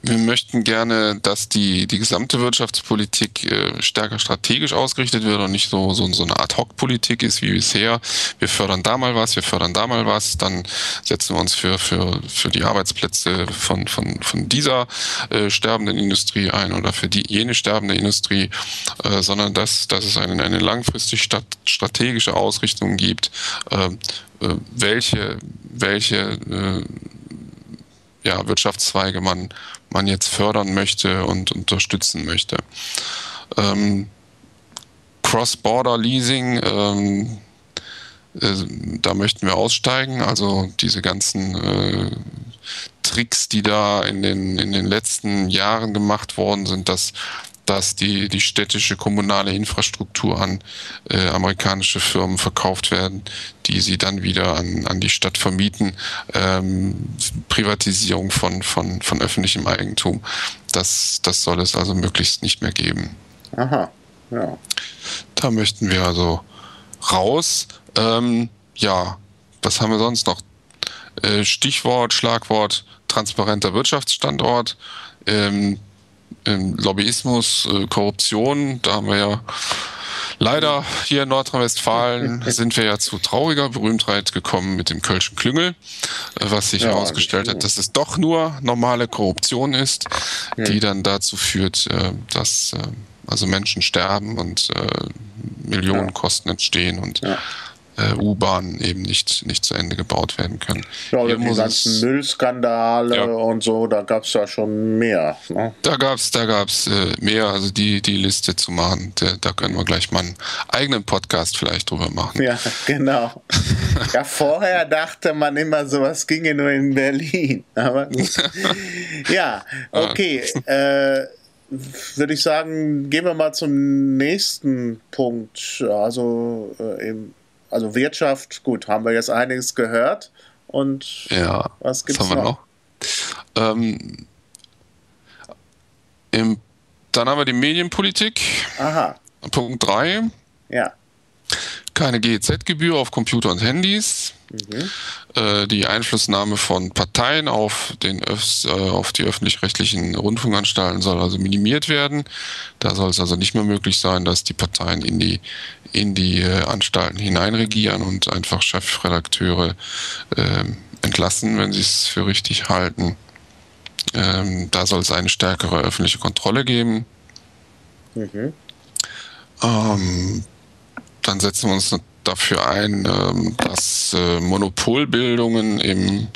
wir möchten gerne, dass die, die gesamte Wirtschaftspolitik äh, stärker strategisch ausgerichtet wird und nicht so, so, so eine Ad-Hoc-Politik ist wie bisher. Wir fördern da mal was, wir fördern da mal was, dann setzen wir uns für, für, für die Arbeitsplätze von, von, von dieser äh, sterbenden Industrie ein oder für die jene sterbende Industrie, äh, sondern dass, dass es eine, eine langfristig strategische Ausrichtung gibt, äh, äh, welche, welche äh, ja, Wirtschaftszweige man man jetzt fördern möchte und unterstützen möchte. Ähm, Cross-Border-Leasing, ähm, äh, da möchten wir aussteigen. Also diese ganzen äh, Tricks, die da in den, in den letzten Jahren gemacht worden sind, dass dass die, die städtische kommunale Infrastruktur an äh, amerikanische Firmen verkauft werden, die sie dann wieder an, an die Stadt vermieten. Ähm, Privatisierung von, von, von öffentlichem Eigentum. Das, das soll es also möglichst nicht mehr geben. Aha, ja. Da möchten wir also raus. Ähm, ja, was haben wir sonst noch? Äh, Stichwort, Schlagwort transparenter Wirtschaftsstandort. Ähm, Lobbyismus, äh, Korruption, da haben wir ja leider hier in Nordrhein-Westfalen *laughs* sind wir ja zu trauriger Berühmtheit gekommen mit dem Kölschen Klüngel, äh, was sich ja, herausgestellt hat, dass es doch nur normale Korruption ist, ja. die dann dazu führt, äh, dass also Menschen sterben und Millionenkosten entstehen und äh, U-Bahnen eben nicht, nicht zu Ende gebaut werden können. Ja, oder die ganzen Müllskandale ja. und so, da gab es ja schon mehr. Ne? Da gab es da gab's, äh, mehr, also die, die Liste zu machen, der, da können wir gleich mal einen eigenen Podcast vielleicht drüber machen. Ja, genau. *laughs* ja, vorher dachte man immer, sowas ginge nur in Berlin. *laughs* Aber ja, okay. Äh, würde ich sagen, gehen wir mal zum nächsten Punkt. Also, äh, im, also Wirtschaft, gut, haben wir jetzt einiges gehört. Und ja, was gibt es noch? noch? Ähm, im, dann haben wir die Medienpolitik. Aha. Punkt 3. Ja. Keine GEZ-Gebühr auf Computer und Handys. Mhm. Äh, die Einflussnahme von Parteien auf, den Öffs, äh, auf die öffentlich-rechtlichen Rundfunkanstalten soll also minimiert werden. Da soll es also nicht mehr möglich sein, dass die Parteien in die, in die äh, Anstalten hineinregieren und einfach Chefredakteure äh, entlassen, wenn sie es für richtig halten. Ähm, da soll es eine stärkere öffentliche Kontrolle geben. Mhm. Ähm, dann setzen wir uns dafür ein, ähm, dass äh, Monopolbildungen im,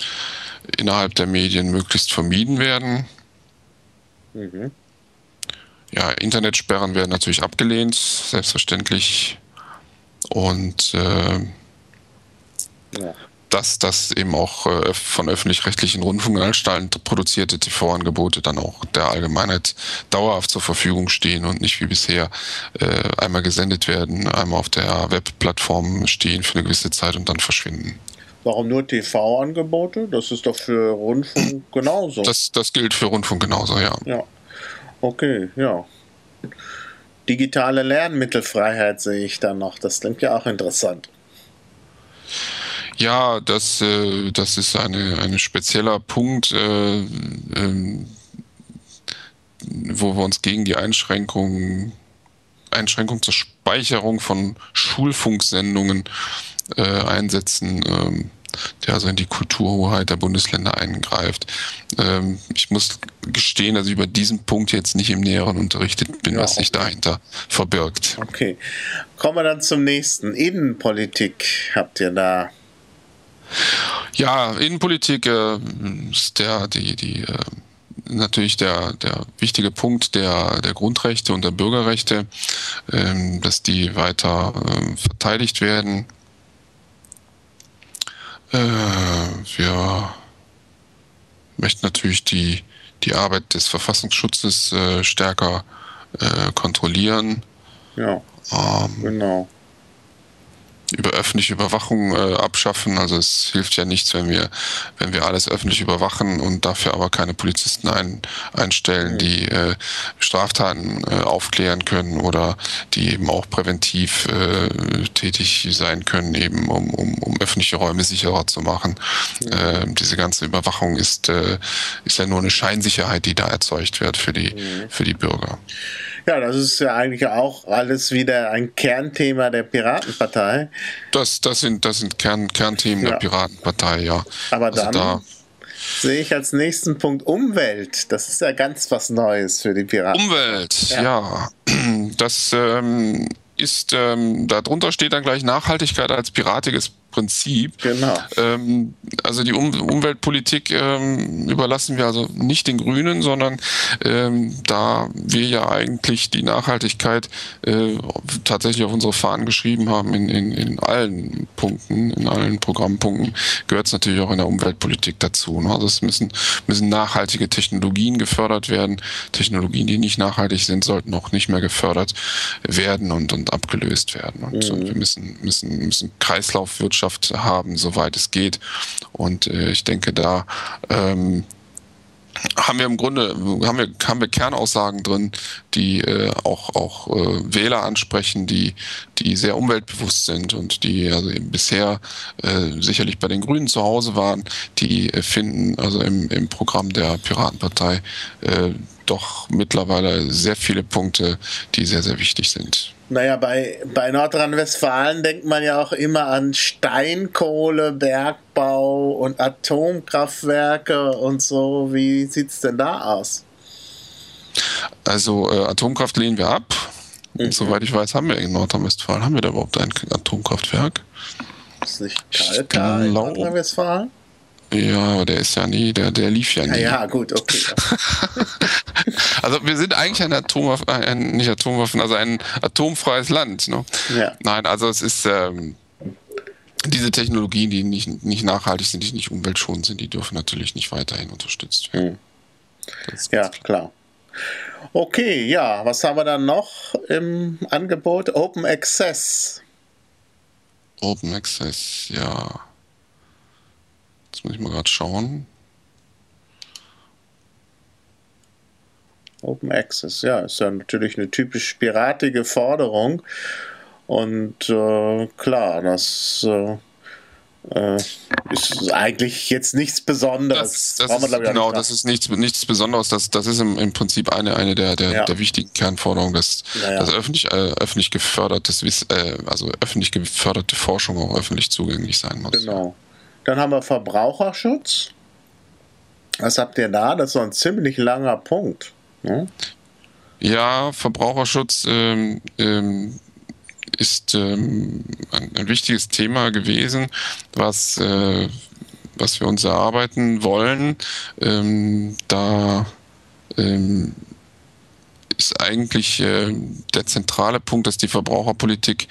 innerhalb der Medien möglichst vermieden werden. Mhm. Ja, Internetsperren werden natürlich abgelehnt, selbstverständlich. Und äh, ja dass das eben auch äh, von öffentlich-rechtlichen Rundfunkanstalten produzierte TV-Angebote dann auch der Allgemeinheit dauerhaft zur Verfügung stehen und nicht wie bisher äh, einmal gesendet werden, einmal auf der Webplattform stehen für eine gewisse Zeit und dann verschwinden. Warum nur TV-Angebote? Das ist doch für Rundfunk *clears throat* genauso. Das, das gilt für Rundfunk genauso, ja. Ja. Okay, ja. Digitale Lernmittelfreiheit sehe ich dann noch. Das klingt ja auch interessant. Ja, das, äh, das ist eine, ein spezieller Punkt, äh, äh, wo wir uns gegen die Einschränkung, Einschränkung zur Speicherung von Schulfunksendungen äh, einsetzen. Ähm, der also in die Kulturhoheit der Bundesländer eingreift. Ähm, ich muss gestehen, dass ich über diesen Punkt jetzt nicht im Näheren unterrichtet bin, ja, was sich dahinter verbirgt. Okay. Kommen wir dann zum nächsten. Innenpolitik habt ihr da ja, Innenpolitik äh, ist der, die, die, äh, natürlich der, der wichtige Punkt der, der Grundrechte und der Bürgerrechte, äh, dass die weiter äh, verteidigt werden. Äh, wir möchten natürlich die, die Arbeit des Verfassungsschutzes äh, stärker kontrollieren. Ja, ähm, genau über öffentliche Überwachung äh, abschaffen. Also es hilft ja nichts, wenn wir, wenn wir alles öffentlich überwachen und dafür aber keine Polizisten ein, einstellen, mhm. die äh, Straftaten äh, aufklären können oder die eben auch präventiv äh, tätig sein können, eben um, um, um öffentliche Räume sicherer zu machen. Mhm. Äh, diese ganze Überwachung ist, äh, ist ja nur eine Scheinsicherheit, die da erzeugt wird für die, mhm. für die Bürger. Ja, das ist ja eigentlich auch alles wieder ein Kernthema der Piratenpartei. Das, das sind, das sind Kern, Kernthemen ja. der Piratenpartei, ja. Aber also dann da sehe ich als nächsten Punkt Umwelt. Das ist ja ganz was Neues für die Piraten. Umwelt, ja. ja. Das ähm, ist, ähm, darunter steht dann gleich Nachhaltigkeit als piratiges Prinzip. Genau. Ähm, also die um Umweltpolitik ähm, überlassen wir also nicht den Grünen, sondern ähm, da wir ja eigentlich die Nachhaltigkeit äh, tatsächlich auf unsere Fahnen geschrieben haben in, in, in allen Punkten, in allen Programmpunkten, gehört es natürlich auch in der Umweltpolitik dazu. Ne? Also es müssen, müssen nachhaltige Technologien gefördert werden. Technologien, die nicht nachhaltig sind, sollten auch nicht mehr gefördert werden und, und abgelöst werden. Und, mhm. und wir müssen, müssen, müssen Kreislaufwirtschaft Wirtschaft haben, soweit es geht. Und äh, ich denke, da ähm, haben wir im Grunde haben wir haben wir Kernaussagen drin, die äh, auch auch äh, Wähler ansprechen, die die sehr umweltbewusst sind und die also bisher äh, sicherlich bei den Grünen zu Hause waren, die äh, finden also im, im Programm der Piratenpartei äh, doch mittlerweile sehr viele Punkte, die sehr sehr wichtig sind. Naja, bei, bei Nordrhein-Westfalen denkt man ja auch immer an Steinkohle, Bergbau und Atomkraftwerke und so. Wie sieht es denn da aus? Also äh, Atomkraft lehnen wir ab. Mhm. Soweit ich weiß, haben wir in Nordrhein-Westfalen, haben wir da überhaupt ein Atomkraftwerk? Ist nicht Kalka in Nordrhein-Westfalen? Ja, aber der ist ja nie, der, der lief ja nie. Ja, ja gut, okay. *laughs* also wir sind eigentlich ein Atomwaffen, ein, nicht Atomwaffen, also ein atomfreies Land. Ne? Ja. Nein, also es ist ähm, diese Technologien, die nicht, nicht nachhaltig sind, die nicht umweltschonend sind, die dürfen natürlich nicht weiterhin unterstützt werden. Hm. Ja, klar. Okay, ja, was haben wir dann noch im Angebot? Open Access. Open Access, ja. Jetzt muss ich mal gerade schauen. Open Access, ja, ist ja natürlich eine typisch piratige Forderung. Und äh, klar, das äh, äh, ist eigentlich jetzt nichts Besonderes. Das, das ist, genau, das ist nichts, nichts Besonderes. Das, das ist im, im Prinzip eine, eine der, der, ja. der wichtigen Kernforderungen, dass, ja, dass öffentlich, äh, öffentlich gefördertes äh, also öffentlich geförderte Forschung auch öffentlich zugänglich sein muss. Genau. Dann haben wir Verbraucherschutz. Was habt ihr da? Das ist so ein ziemlich langer Punkt. Ne? Ja, Verbraucherschutz ähm, ähm, ist ähm, ein, ein, wichtiges Thema gewesen, was, äh, was wir uns erarbeiten wollen. Ähm, da ähm, ist eigentlich äh, der zentrale Punkt, dass die Verbraucherpolitik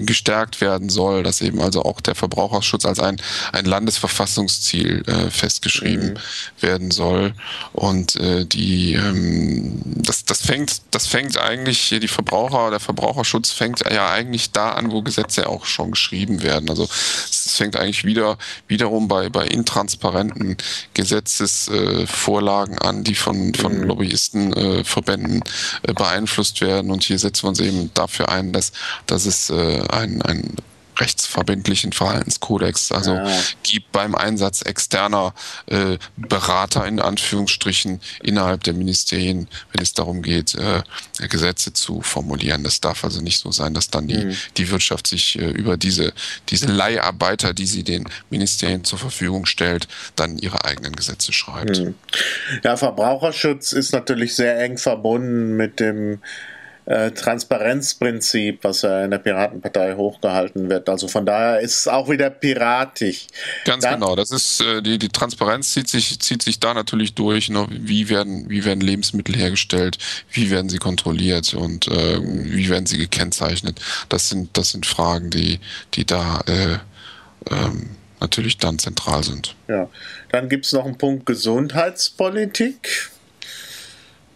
gestärkt werden soll, dass eben also auch der Verbraucherschutz als ein, ein Landesverfassungsziel äh, festgeschrieben mhm. werden soll. Und äh, die ähm, das, das fängt, das fängt eigentlich, die Verbraucher, der Verbraucherschutz fängt ja eigentlich da an, wo Gesetze auch schon geschrieben werden. Also es fängt eigentlich wieder wiederum bei, bei intransparenten Gesetzesvorlagen äh, an, die von, von mhm. Lobbyistenverbänden äh, beeinflusst werden. Und hier setzen wir uns eben dafür ein, dass, dass es äh, ein, ein rechtsverbindlichen Verhaltenskodex, also ja. gibt beim Einsatz externer äh, Berater in Anführungsstrichen innerhalb der Ministerien, wenn es darum geht, äh, Gesetze zu formulieren. Das darf also nicht so sein, dass dann die, mhm. die Wirtschaft sich äh, über diese, diese Leiharbeiter, die sie den Ministerien zur Verfügung stellt, dann ihre eigenen Gesetze schreibt. Mhm. Ja, Verbraucherschutz ist natürlich sehr eng verbunden mit dem äh, Transparenzprinzip, was ja in der Piratenpartei hochgehalten wird. Also von daher ist es auch wieder piratisch. Ganz da genau. Das ist äh, die, die Transparenz zieht sich, zieht sich da natürlich durch. Ne? Wie werden, wie werden Lebensmittel hergestellt? Wie werden sie kontrolliert und äh, wie werden sie gekennzeichnet? Das sind, das sind Fragen, die, die da äh, ähm, natürlich dann zentral sind. Ja. Dann gibt es noch einen Punkt Gesundheitspolitik.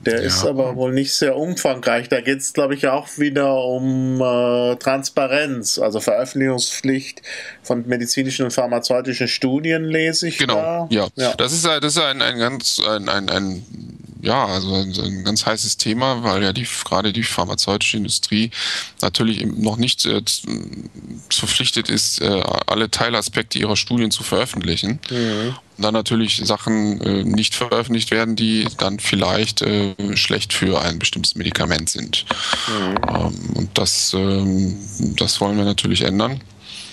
Der ja. ist aber wohl nicht sehr umfangreich. Da geht es, glaube ich, auch wieder um äh, Transparenz, also Veröffentlichungspflicht von medizinischen und pharmazeutischen Studien, lese ich. Genau. Ja. ja. Das ist, das ist ein, ein ganz ein, ein, ein ja, also ein, ganz heißes Thema, weil ja die gerade die pharmazeutische Industrie natürlich noch nicht äh, verpflichtet ist, äh, alle Teilaspekte ihrer Studien zu veröffentlichen. Mhm. Dann natürlich Sachen äh, nicht veröffentlicht werden, die dann vielleicht äh, schlecht für ein bestimmtes Medikament sind. Mhm. Ähm, und das, ähm, das wollen wir natürlich ändern.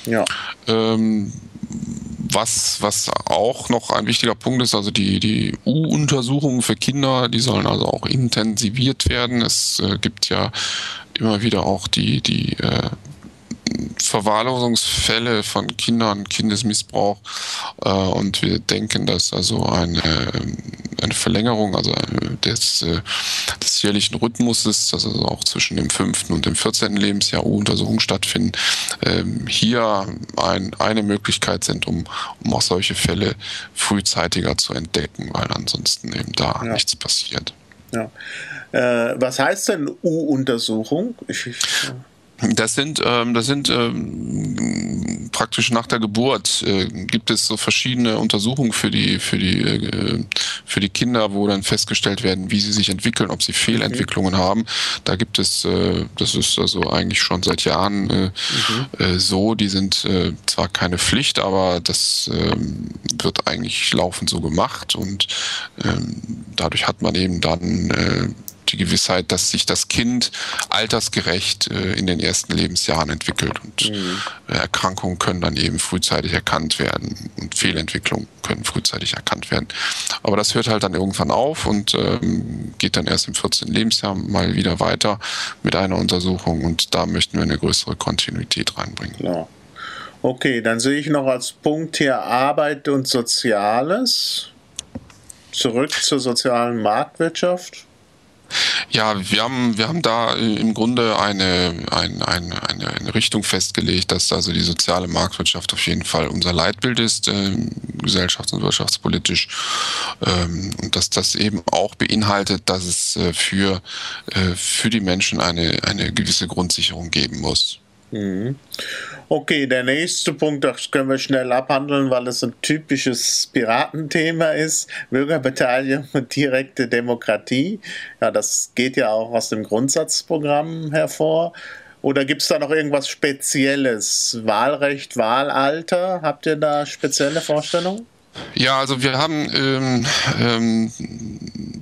Ja. Ähm, was, was auch noch ein wichtiger Punkt ist, also die, die U-Untersuchungen für Kinder, die sollen also auch intensiviert werden. Es äh, gibt ja immer wieder auch die, die äh, Verwahrlosungsfälle von Kindern, Kindesmissbrauch äh, und wir denken, dass also eine, eine Verlängerung also des, äh, des jährlichen Rhythmuses, also auch zwischen dem fünften und dem 14. Lebensjahr Untersuchungen stattfinden, ähm, hier ein, eine Möglichkeit sind, um, um auch solche Fälle frühzeitiger zu entdecken, weil ansonsten eben da ja. nichts passiert. Ja. Äh, was heißt denn U-Untersuchung? Ich, ich, das sind, ähm, das sind ähm, praktisch nach der Geburt äh, gibt es so verschiedene Untersuchungen für die für die äh, für die Kinder, wo dann festgestellt werden, wie sie sich entwickeln, ob sie Fehlentwicklungen okay. haben. Da gibt es, äh, das ist also eigentlich schon seit Jahren äh, mhm. äh, so. Die sind äh, zwar keine Pflicht, aber das äh, wird eigentlich laufend so gemacht und äh, dadurch hat man eben dann äh, die Gewissheit, dass sich das Kind altersgerecht äh, in den ersten Lebensjahren entwickelt und mhm. Erkrankungen können dann eben frühzeitig erkannt werden und Fehlentwicklungen können frühzeitig erkannt werden. Aber das hört halt dann irgendwann auf und ähm, geht dann erst im 14. Lebensjahr mal wieder weiter mit einer Untersuchung und da möchten wir eine größere Kontinuität reinbringen. Klar. Okay, dann sehe ich noch als Punkt hier Arbeit und Soziales. Zurück zur sozialen Marktwirtschaft. Ja, wir haben, wir haben da im Grunde eine, eine, eine, eine Richtung festgelegt, dass also die soziale Marktwirtschaft auf jeden Fall unser Leitbild ist, äh, gesellschafts- und wirtschaftspolitisch. Ähm, und dass das eben auch beinhaltet, dass es äh, für, äh, für die Menschen eine, eine gewisse Grundsicherung geben muss. Mhm. Okay, der nächste Punkt, das können wir schnell abhandeln, weil es ein typisches Piratenthema ist. Bürgerbeteiligung *laughs* und direkte Demokratie. Ja, das geht ja auch aus dem Grundsatzprogramm hervor. Oder gibt es da noch irgendwas Spezielles? Wahlrecht, Wahlalter? Habt ihr da spezielle Vorstellungen? Ja, also wir haben ähm, ähm,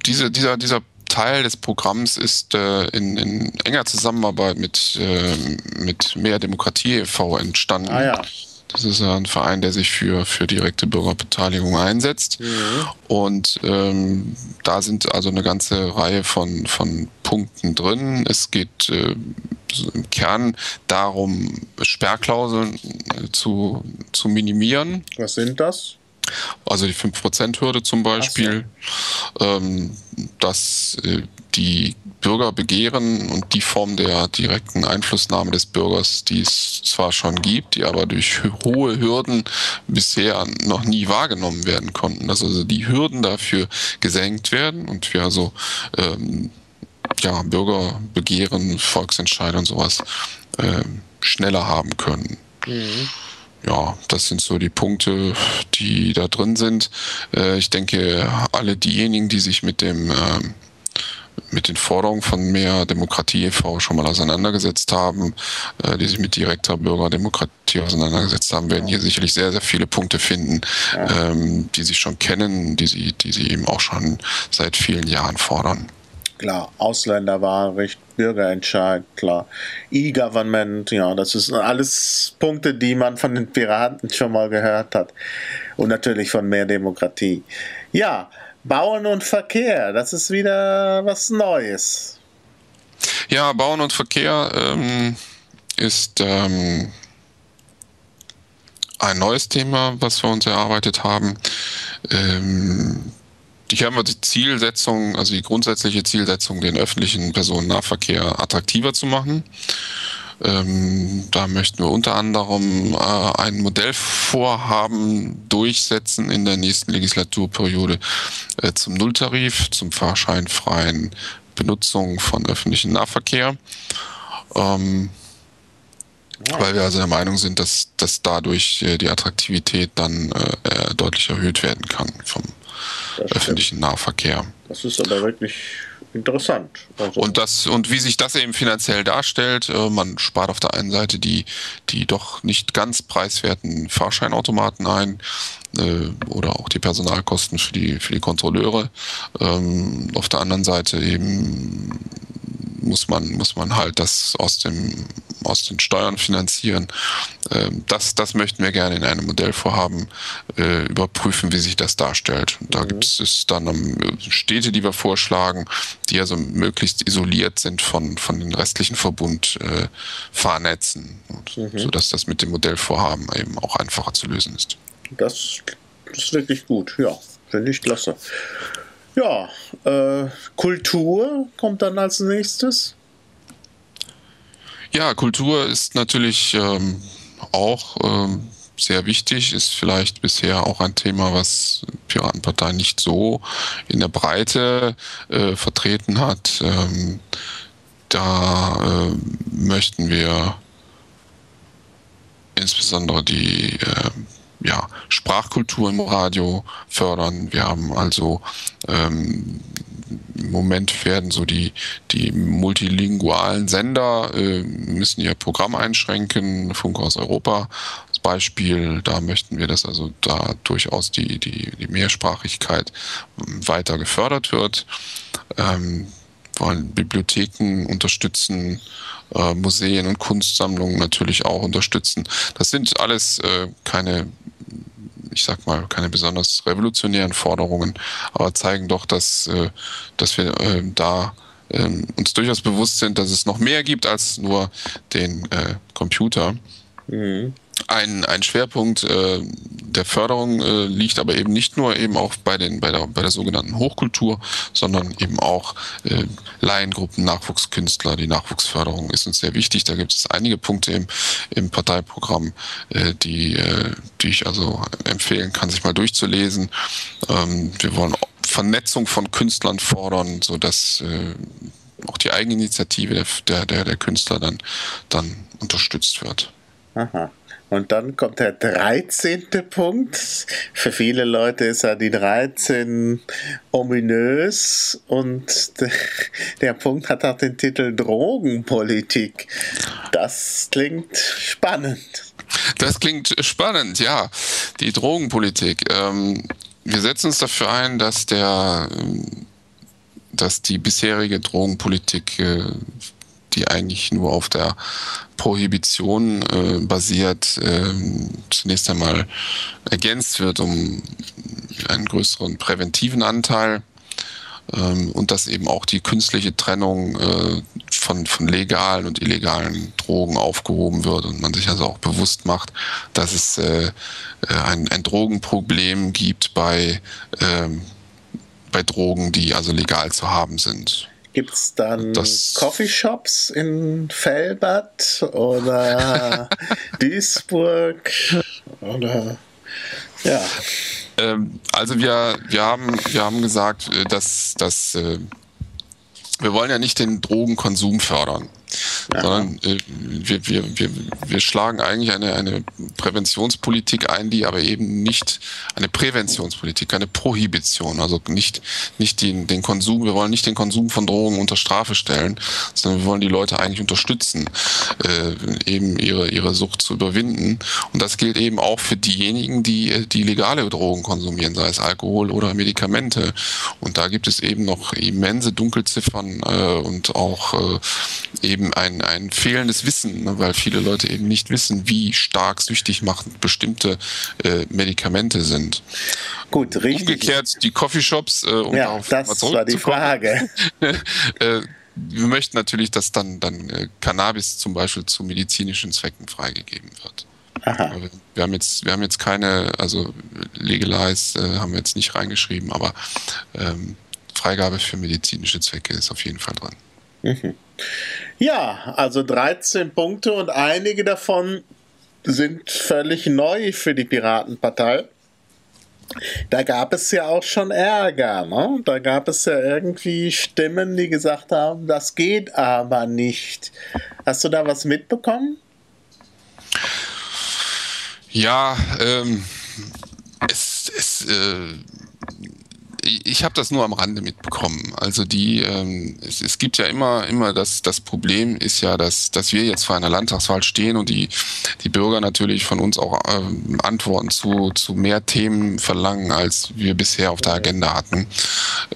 diese, dieser, dieser Teil des Programms ist äh, in, in, enger Zusammenarbeit mit, äh, mit Mehr Demokratie e.V. entstanden. Ah, ja. Das ist ein Verein, der sich für, für direkte Bürgerbeteiligung einsetzt. Mhm. Und ähm, da sind also eine ganze Reihe von, von Punkten drin. Es geht äh, im Kern darum, Sperrklauseln äh, zu, zu minimieren. Was sind das? Also die 5%-Hürde zum Beispiel, so. ähm, dass äh, die Bürger begehren und die Form der direkten Einflussnahme des Bürgers, die es zwar schon gibt, die aber durch hohe Hürden bisher noch nie wahrgenommen werden konnten, dass also die Hürden dafür gesenkt werden und wir also ähm, ja, Bürgerbegehren, Volksentscheide und sowas äh, schneller haben können. Mhm ja, das sind so die Punkte, die da drin sind. Äh, ich denke, alle diejenigen, die sich mit dem ähm, mit den Forderungen von mehr Demokratie e.V. schon mal auseinandergesetzt haben, äh, die sich mit direkter Bürgerdemokratie auseinandergesetzt haben, werden hier sicherlich sehr, sehr viele Punkte finden, ähm, die sie schon kennen, die sie, die sie eben auch schon seit vielen Jahren fordern klar. Ausländerwahlrecht, Bürgerentscheid, klar. E-Government, ja, das ist alles Punkte, die man von den Piraten schon mal gehört hat. Und natürlich von mehr Demokratie. Ja, Bauen und Verkehr, das ist wieder was Neues. Ja, Bauen und Verkehr ähm, ist ähm, ein neues Thema, was wir uns erarbeitet haben. Ähm, haben wir die Zielsetzung, also die grundsätzliche Zielsetzung, den öffentlichen Personennahverkehr attraktiver zu machen. Ähm, da möchten wir unter anderem äh, ein Modellvorhaben durchsetzen in der nächsten Legislaturperiode äh, zum Nulltarif, zum fahrscheinfreien Benutzung von öffentlichem Nahverkehr. Ähm, ja. Weil wir also der Meinung sind, dass, dass dadurch äh, die Attraktivität dann äh, deutlich erhöht werden kann vom öffentlichen Nahverkehr. Das ist aber wirklich interessant. Also und das und wie sich das eben finanziell darstellt, äh, man spart auf der einen Seite die die doch nicht ganz preiswerten Fahrscheinautomaten ein äh, oder auch die Personalkosten für die für die Kontrolleure. Ähm, auf der anderen Seite eben muss man, muss man halt das aus, dem, aus den Steuern finanzieren. Ähm, das, das möchten wir gerne in einem Modellvorhaben äh, überprüfen, wie sich das darstellt. Da mhm. gibt es dann Städte, die wir vorschlagen, die also möglichst isoliert sind von, von den restlichen Verbundfahrnetzen, äh, mhm. sodass das mit dem Modellvorhaben eben auch einfacher zu lösen ist. Das ist wirklich gut, ja, finde ich klasse. Ja, äh, Kultur kommt dann als nächstes. Ja, Kultur ist natürlich ähm, auch ähm, sehr wichtig, ist vielleicht bisher auch ein Thema, was Piratenpartei nicht so in der Breite äh, vertreten hat. Ähm, da äh, möchten wir insbesondere die äh, ja, Sprachkultur im Radio fördern. Wir haben also ähm, im Moment werden so die, die multilingualen Sender äh, müssen ihr Programm einschränken. Funk aus Europa als Beispiel, da möchten wir, dass also da durchaus die, die, die Mehrsprachigkeit weiter gefördert wird. Ähm, wollen Bibliotheken unterstützen, äh, Museen und Kunstsammlungen natürlich auch unterstützen. Das sind alles äh, keine ich sag mal, keine besonders revolutionären Forderungen, aber zeigen doch, dass, äh, dass wir äh, da äh, uns durchaus bewusst sind, dass es noch mehr gibt als nur den äh, Computer. Mhm. Ein, ein Schwerpunkt äh, der Förderung äh, liegt aber eben nicht nur eben auch bei, den, bei, der, bei der sogenannten Hochkultur, sondern eben auch äh, Laiengruppen, Nachwuchskünstler. Die Nachwuchsförderung ist uns sehr wichtig. Da gibt es einige Punkte im, im Parteiprogramm, äh, die, äh, die ich also empfehlen kann, sich mal durchzulesen. Ähm, wir wollen Vernetzung von Künstlern fordern, sodass äh, auch die Eigeninitiative der, der, der Künstler dann, dann unterstützt wird. Aha. Und dann kommt der 13. Punkt. Für viele Leute ist ja die 13 ominös und *laughs* der Punkt hat auch den Titel Drogenpolitik. Das klingt spannend. Das klingt spannend, ja. Die Drogenpolitik. Ähm, wir setzen uns dafür ein, dass der dass die bisherige Drogenpolitik äh, die eigentlich nur auf der Prohibition äh, basiert, äh, zunächst einmal ergänzt wird um einen größeren präventiven Anteil ähm, und dass eben auch die künstliche Trennung äh, von, von legalen und illegalen Drogen aufgehoben wird und man sich also auch bewusst macht, dass es äh, äh, ein, ein Drogenproblem gibt bei, ähm, bei Drogen, die also legal zu haben sind. Gibt es dann das Coffeeshops in Felbert oder *laughs* Duisburg oder ja? Ähm, also wir, wir, haben, wir haben gesagt, äh, dass, dass äh, wir wollen ja nicht den Drogenkonsum fördern. Sondern äh, wir, wir, wir, wir schlagen eigentlich eine, eine Präventionspolitik ein, die aber eben nicht eine Präventionspolitik, keine Prohibition, also nicht, nicht den, den Konsum, wir wollen nicht den Konsum von Drogen unter Strafe stellen, sondern wir wollen die Leute eigentlich unterstützen, äh, eben ihre, ihre Sucht zu überwinden. Und das gilt eben auch für diejenigen, die, die legale Drogen konsumieren, sei es Alkohol oder Medikamente. Und da gibt es eben noch immense Dunkelziffern äh, und auch äh, eben eben ein, ein fehlendes Wissen, ne, weil viele Leute eben nicht wissen, wie stark süchtig machend bestimmte äh, Medikamente sind. Gut, richtig. Umgekehrt die Coffeeshops, äh, um ja, darauf das war die Frage. *laughs* äh, wir möchten natürlich, dass dann, dann äh, Cannabis zum Beispiel zu medizinischen Zwecken freigegeben wird. Aha. Wir haben jetzt, wir haben jetzt keine, also Legalize äh, haben wir jetzt nicht reingeschrieben, aber ähm, Freigabe für medizinische Zwecke ist auf jeden Fall drin. Mhm. Ja, also 13 Punkte und einige davon sind völlig neu für die Piratenpartei. Da gab es ja auch schon Ärger, ne? Da gab es ja irgendwie Stimmen, die gesagt haben, das geht aber nicht. Hast du da was mitbekommen? Ja, ähm, es, es äh, ich habe das nur am Rande mitbekommen. Also die, ähm, es, es, gibt ja immer, immer das, das Problem ist ja, dass, dass wir jetzt vor einer Landtagswahl stehen und die, die Bürger natürlich von uns auch ähm, Antworten zu, zu mehr Themen verlangen, als wir bisher auf der Agenda hatten.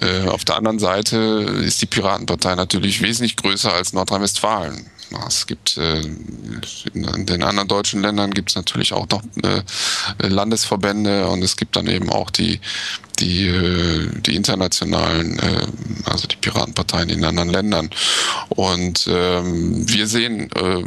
Äh, auf der anderen Seite ist die Piratenpartei natürlich wesentlich größer als Nordrhein-Westfalen. Es gibt äh, in den anderen deutschen Ländern gibt es natürlich auch noch äh, Landesverbände und es gibt dann eben auch die die, äh, die internationalen, äh, also die Piratenparteien in anderen Ländern. Und ähm, wir sehen äh,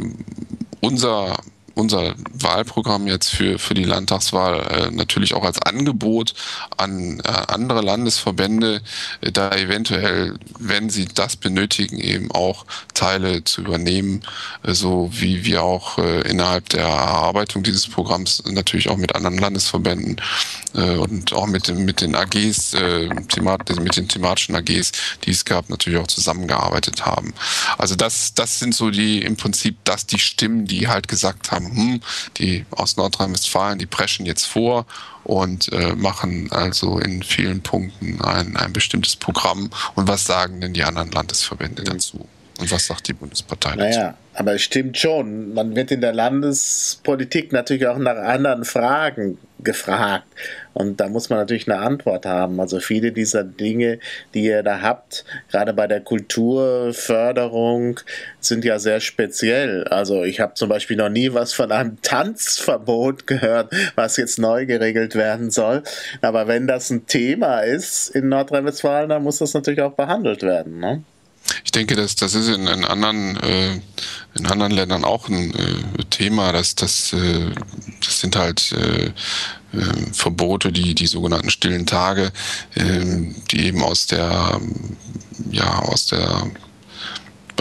unser unser Wahlprogramm jetzt für, für die Landtagswahl äh, natürlich auch als Angebot an äh, andere Landesverbände, äh, da eventuell, wenn sie das benötigen, eben auch Teile zu übernehmen, so wie wir auch innerhalb der Erarbeitung dieses Programms natürlich auch mit anderen Landesverbänden und auch mit, mit den AGs, mit den thematischen AGs, die es gab, natürlich auch zusammengearbeitet haben. Also das, das sind so die im Prinzip das die Stimmen, die halt gesagt haben, hm, die aus Nordrhein-Westfalen, die preschen jetzt vor und äh, machen also in vielen Punkten ein, ein bestimmtes Programm. Und was sagen denn die anderen Landesverbände dazu? und was sagt die Bundespartei dazu. Naja, aber es stimmt schon. Man wird in der Landespolitik natürlich auch nach anderen Fragen gefragt. Und da muss man natürlich eine Antwort haben. Also viele dieser Dinge, die ihr da habt, gerade bei der Kulturförderung, sind ja sehr speziell. Also ich habe zum Beispiel noch nie was von einem *laughs* Tanzverbot gehört, was jetzt neu geregelt werden soll. Aber wenn das ein Thema ist in Nordrhein-Westfalen, dann muss das natürlich auch behandelt werden. Ne? Ich denke, dass das ist in, in anderen äh, in anderen Ländern auch ein äh, Thema, dass das äh, das sind halt äh, äh, Verbote, die die sogenannten stillen Tage, äh, die eben aus der ja aus der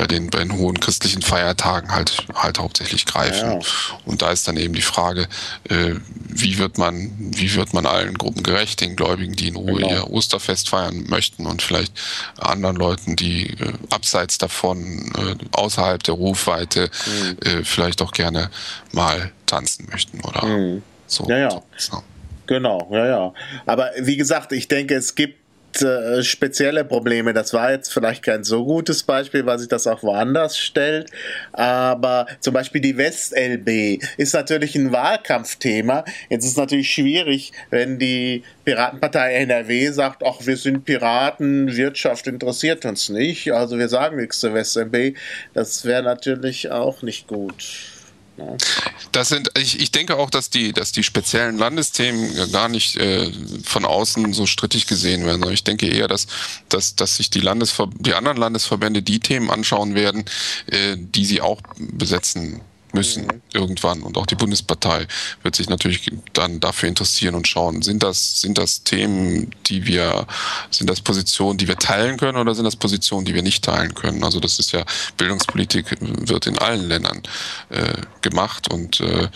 bei den, bei den hohen christlichen Feiertagen halt, halt hauptsächlich greifen. Ja. Und da ist dann eben die Frage, äh, wie wird man, wie wird man allen Gruppen gerecht, den Gläubigen, die in Ruhe genau. ihr Osterfest feiern möchten und vielleicht anderen Leuten, die äh, abseits davon, äh, außerhalb der Rufweite, mhm. Äh, vielleicht auch gerne mal tanzen möchten oder mhm. so. Ja, ja. So. Genau, ja, ja. Aber wie gesagt, ich denke, es gibt äh, spezielle Probleme. Das war jetzt vielleicht kein so gutes Beispiel, weil sich das auch woanders stellt. Aber zum Beispiel die West-LB ist natürlich ein Wahlkampfthema. Jetzt ist es natürlich schwierig, wenn die Piratenpartei NRW sagt, ach, wir sind Piraten, Wirtschaft interessiert uns nicht, also wir sagen nichts zur West-LB. Das wäre natürlich auch nicht gut. Das sind, ich, ich denke auch, dass die, dass die speziellen Landesthemen gar nicht äh, von außen so strittig gesehen werden. Ich denke eher, dass, dass, dass sich die, Landesver die anderen Landesverbände die Themen anschauen werden, äh, die sie auch besetzen müssen mhm. irgendwann. Und auch die Bundespartei wird sich natürlich dann dafür interessieren und schauen, sind das, sind das Themen, die wir, sind das Positionen, die wir teilen können oder sind das Positionen, die wir nicht teilen können? Also das ist ja, Bildungspolitik wird in allen Ländern äh, gemacht und äh,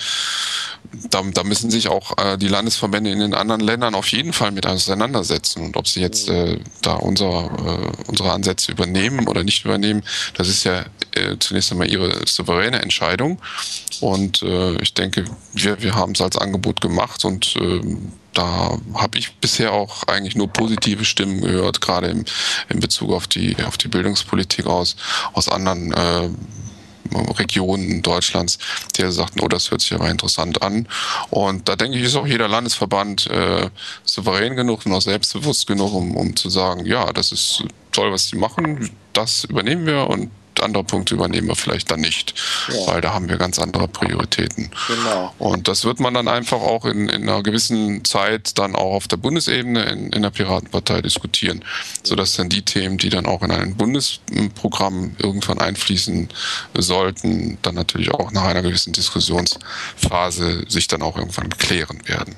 da, da müssen sich auch äh, die Landesverbände in den anderen Ländern auf jeden Fall mit auseinandersetzen. Und ob sie jetzt äh, da unser, äh, unsere Ansätze übernehmen oder nicht übernehmen, das ist ja äh, zunächst einmal ihre souveräne Entscheidung. Und äh, ich denke, wir, wir haben es als Angebot gemacht und äh, da habe ich bisher auch eigentlich nur positive Stimmen gehört, gerade im, in Bezug auf die, auf die Bildungspolitik aus, aus anderen äh, Regionen Deutschlands, die sagten, oh, das hört sich aber interessant an. Und da denke ich, ist auch jeder Landesverband äh, souverän genug und auch selbstbewusst genug, um, um zu sagen, ja, das ist toll, was sie machen, das übernehmen wir und andere Punkte übernehmen wir vielleicht dann nicht, ja. weil da haben wir ganz andere Prioritäten. Genau. Und das wird man dann einfach auch in, in einer gewissen Zeit dann auch auf der Bundesebene in, in der Piratenpartei diskutieren, sodass dann die Themen, die dann auch in ein Bundesprogramm irgendwann einfließen sollten, dann natürlich auch nach einer gewissen Diskussionsphase sich dann auch irgendwann klären werden.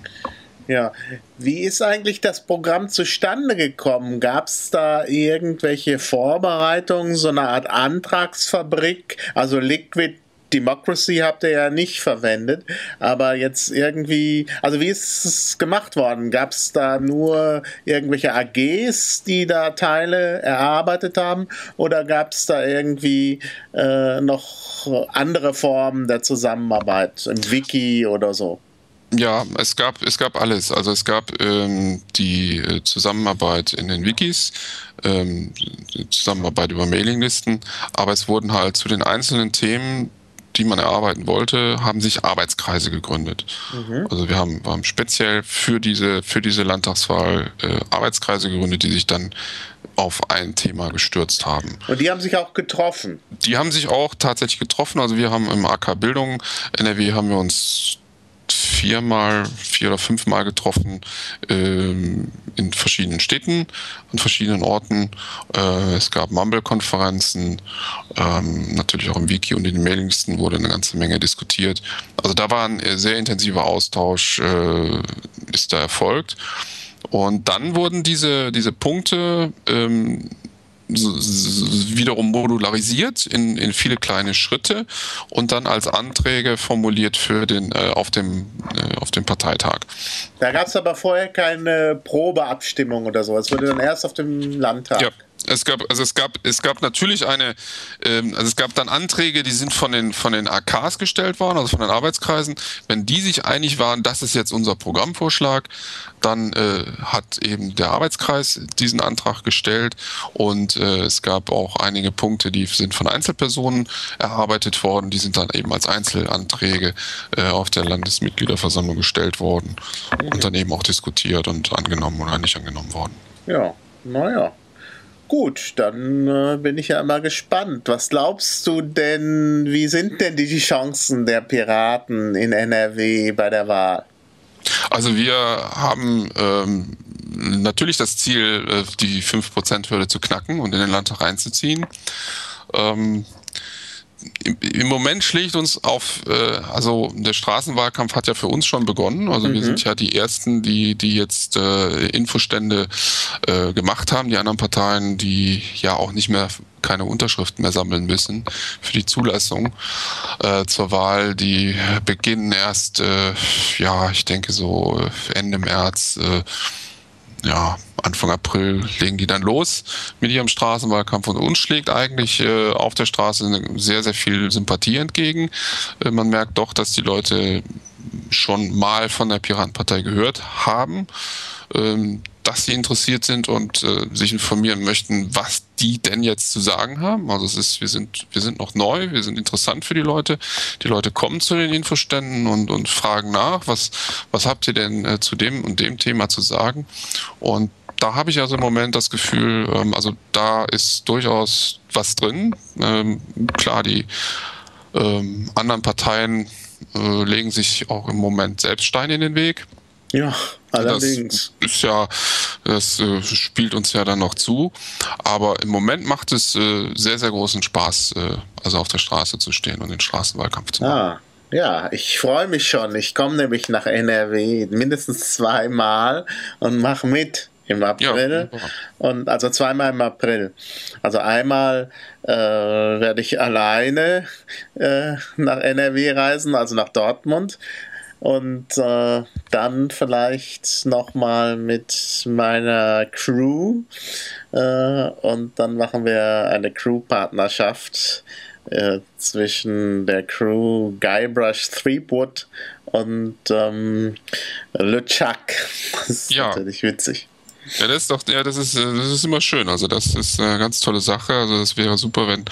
Ja, wie ist eigentlich das Programm zustande gekommen? Gab es da irgendwelche Vorbereitungen, so eine Art Antragsfabrik? Also Liquid Democracy habt ihr ja nicht verwendet, aber jetzt irgendwie, also wie ist es gemacht worden? Gab es da nur irgendwelche AGs, die da Teile erarbeitet haben, oder gab es da irgendwie äh, noch andere Formen der Zusammenarbeit im Wiki oder so? Ja, es gab, es gab alles. Also es gab ähm, die äh, Zusammenarbeit in den Wikis, ähm, Zusammenarbeit über Mailinglisten, aber es wurden halt zu den einzelnen Themen, die man erarbeiten wollte, haben sich Arbeitskreise gegründet. Mhm. Also wir haben, wir haben speziell für diese, für diese Landtagswahl äh, Arbeitskreise gegründet, die sich dann auf ein Thema gestürzt haben. Und die haben sich auch getroffen? Die haben sich auch tatsächlich getroffen. Also wir haben im AK Bildung NRW haben wir uns viermal, vier oder fünfmal getroffen ähm, in verschiedenen Städten, an verschiedenen Orten. Äh, es gab Mumble-Konferenzen, ähm, natürlich auch im Wiki und in den Mailingsten wurde eine ganze Menge diskutiert. Also da war ein sehr intensiver Austausch, äh, ist da erfolgt. Und dann wurden diese, diese Punkte ähm, wiederum modularisiert in, in viele kleine Schritte und dann als Anträge formuliert für den äh, auf dem äh, auf dem Parteitag. Da gab es aber vorher keine Probeabstimmung oder so. Es wurde dann erst auf dem Landtag. Ja. Es gab, also es gab, es gab natürlich eine, ähm, also es gab dann Anträge, die sind von den von den AKs gestellt worden, also von den Arbeitskreisen. Wenn die sich einig waren, das ist jetzt unser Programmvorschlag, dann äh, hat eben der Arbeitskreis diesen Antrag gestellt und äh, es gab auch einige Punkte, die sind von Einzelpersonen erarbeitet worden, die sind dann eben als Einzelanträge äh, auf der Landesmitgliederversammlung gestellt worden und dann eben auch diskutiert und angenommen oder nicht angenommen worden. Ja, naja. Gut, dann äh, bin ich ja mal gespannt. Was glaubst du denn, wie sind denn die Chancen der Piraten in NRW bei der Wahl? Also wir haben ähm, natürlich das Ziel, äh, die 5%-Hürde zu knacken und in den Landtag reinzuziehen. Ähm, im, Moment schlägt uns auf, äh, also der Straßenwahlkampf hat ja für uns schon begonnen. Also mhm. wir sind ja die Ersten, die, die jetzt äh, Infostände äh, gemacht haben. Die anderen Parteien, die ja auch nicht mehr keine Unterschriften mehr sammeln müssen für die Zulassung äh, zur Wahl. Die beginnen erst, äh, ja, ich denke so Ende März. Äh, ja, Anfang April legen die dann los mit ihrem Straßenwahlkampf und uns schlägt eigentlich äh, auf der Straße sehr, sehr viel Sympathie entgegen. Äh, man merkt doch, dass die Leute schon mal von der Piratenpartei gehört haben. Ähm, dass sie interessiert sind und äh, sich informieren möchten, was die denn jetzt zu sagen haben. Also es ist, wir sind, wir sind noch neu, wir sind interessant für die Leute. Die Leute kommen zu den Infoständen und, und fragen nach, was, was habt ihr denn äh, zu dem und dem Thema zu sagen? Und da habe ich also im Moment das Gefühl, ähm, also da ist durchaus was drin. Ähm, klar, die ähm, anderen Parteien äh, legen sich auch im Moment selbst Steine in den Weg. Ja, allerdings. Das ist ja, das äh, spielt uns ja dann noch zu. Aber im Moment macht es äh, sehr, sehr großen Spaß, äh, also auf der Straße zu stehen und den Straßenwahlkampf zu machen. Ah. Ja, ich freue mich schon. Ich komme nämlich nach NRW mindestens zweimal und mache mit im April. Ja, und also zweimal im April. Also einmal äh, werde ich alleine äh, nach NRW reisen, also nach Dortmund und äh, dann vielleicht nochmal mit meiner Crew äh, und dann machen wir eine Crew-Partnerschaft äh, zwischen der Crew Guybrush Threepwood und ähm, LeChuck. *laughs* Das ist ja. natürlich witzig. Ja, das ist doch, ja, das ist, das ist immer schön. Also das ist eine ganz tolle Sache. Also es wäre super, wenn,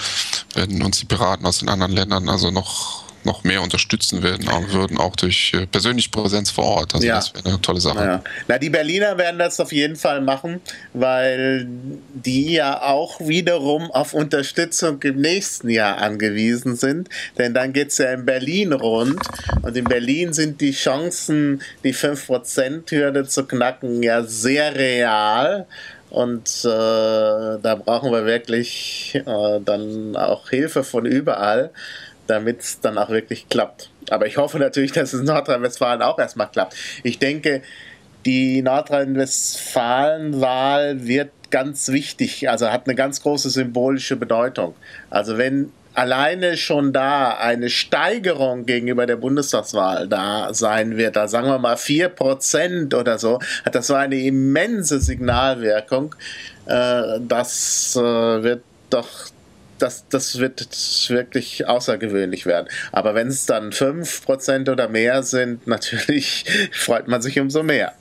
wenn uns die Piraten aus den anderen Ländern also noch noch mehr unterstützen werden, auch würden, auch durch äh, persönliche Präsenz vor Ort. Also ja. das wäre eine tolle Sache. Ja. Na, die Berliner werden das auf jeden Fall machen, weil die ja auch wiederum auf Unterstützung im nächsten Jahr angewiesen sind. Denn dann geht es ja in Berlin rund. Und in Berlin sind die Chancen, die 5%-Hürde zu knacken, ja sehr real. Und äh, da brauchen wir wirklich äh, dann auch Hilfe von überall damit es dann auch wirklich klappt. Aber ich hoffe natürlich, dass es in Nordrhein-Westfalen auch erstmal klappt. Ich denke, die Nordrhein-Westfalen-Wahl wird ganz wichtig, also hat eine ganz große symbolische Bedeutung. Also wenn alleine schon da eine Steigerung gegenüber der Bundestagswahl da sein wird, da sagen wir mal 4% oder so, hat das so eine immense Signalwirkung. Äh, das äh, wird doch das, das wird wirklich außergewöhnlich werden. Aber wenn es dann 5% oder mehr sind, *laughs* natürlich freut man sich umso mehr.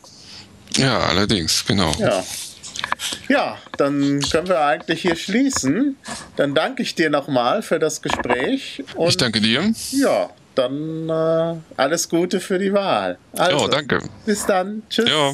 Ja, allerdings, genau. Ja. Ja, dann können wir eigentlich hier schließen. Dann danke ich dir nochmal für das Gespräch. ich danke dir. Ja, dann äh, alles Gute für die Wahl. Also, ja, danke. Bis dann. Tschüss. Ja.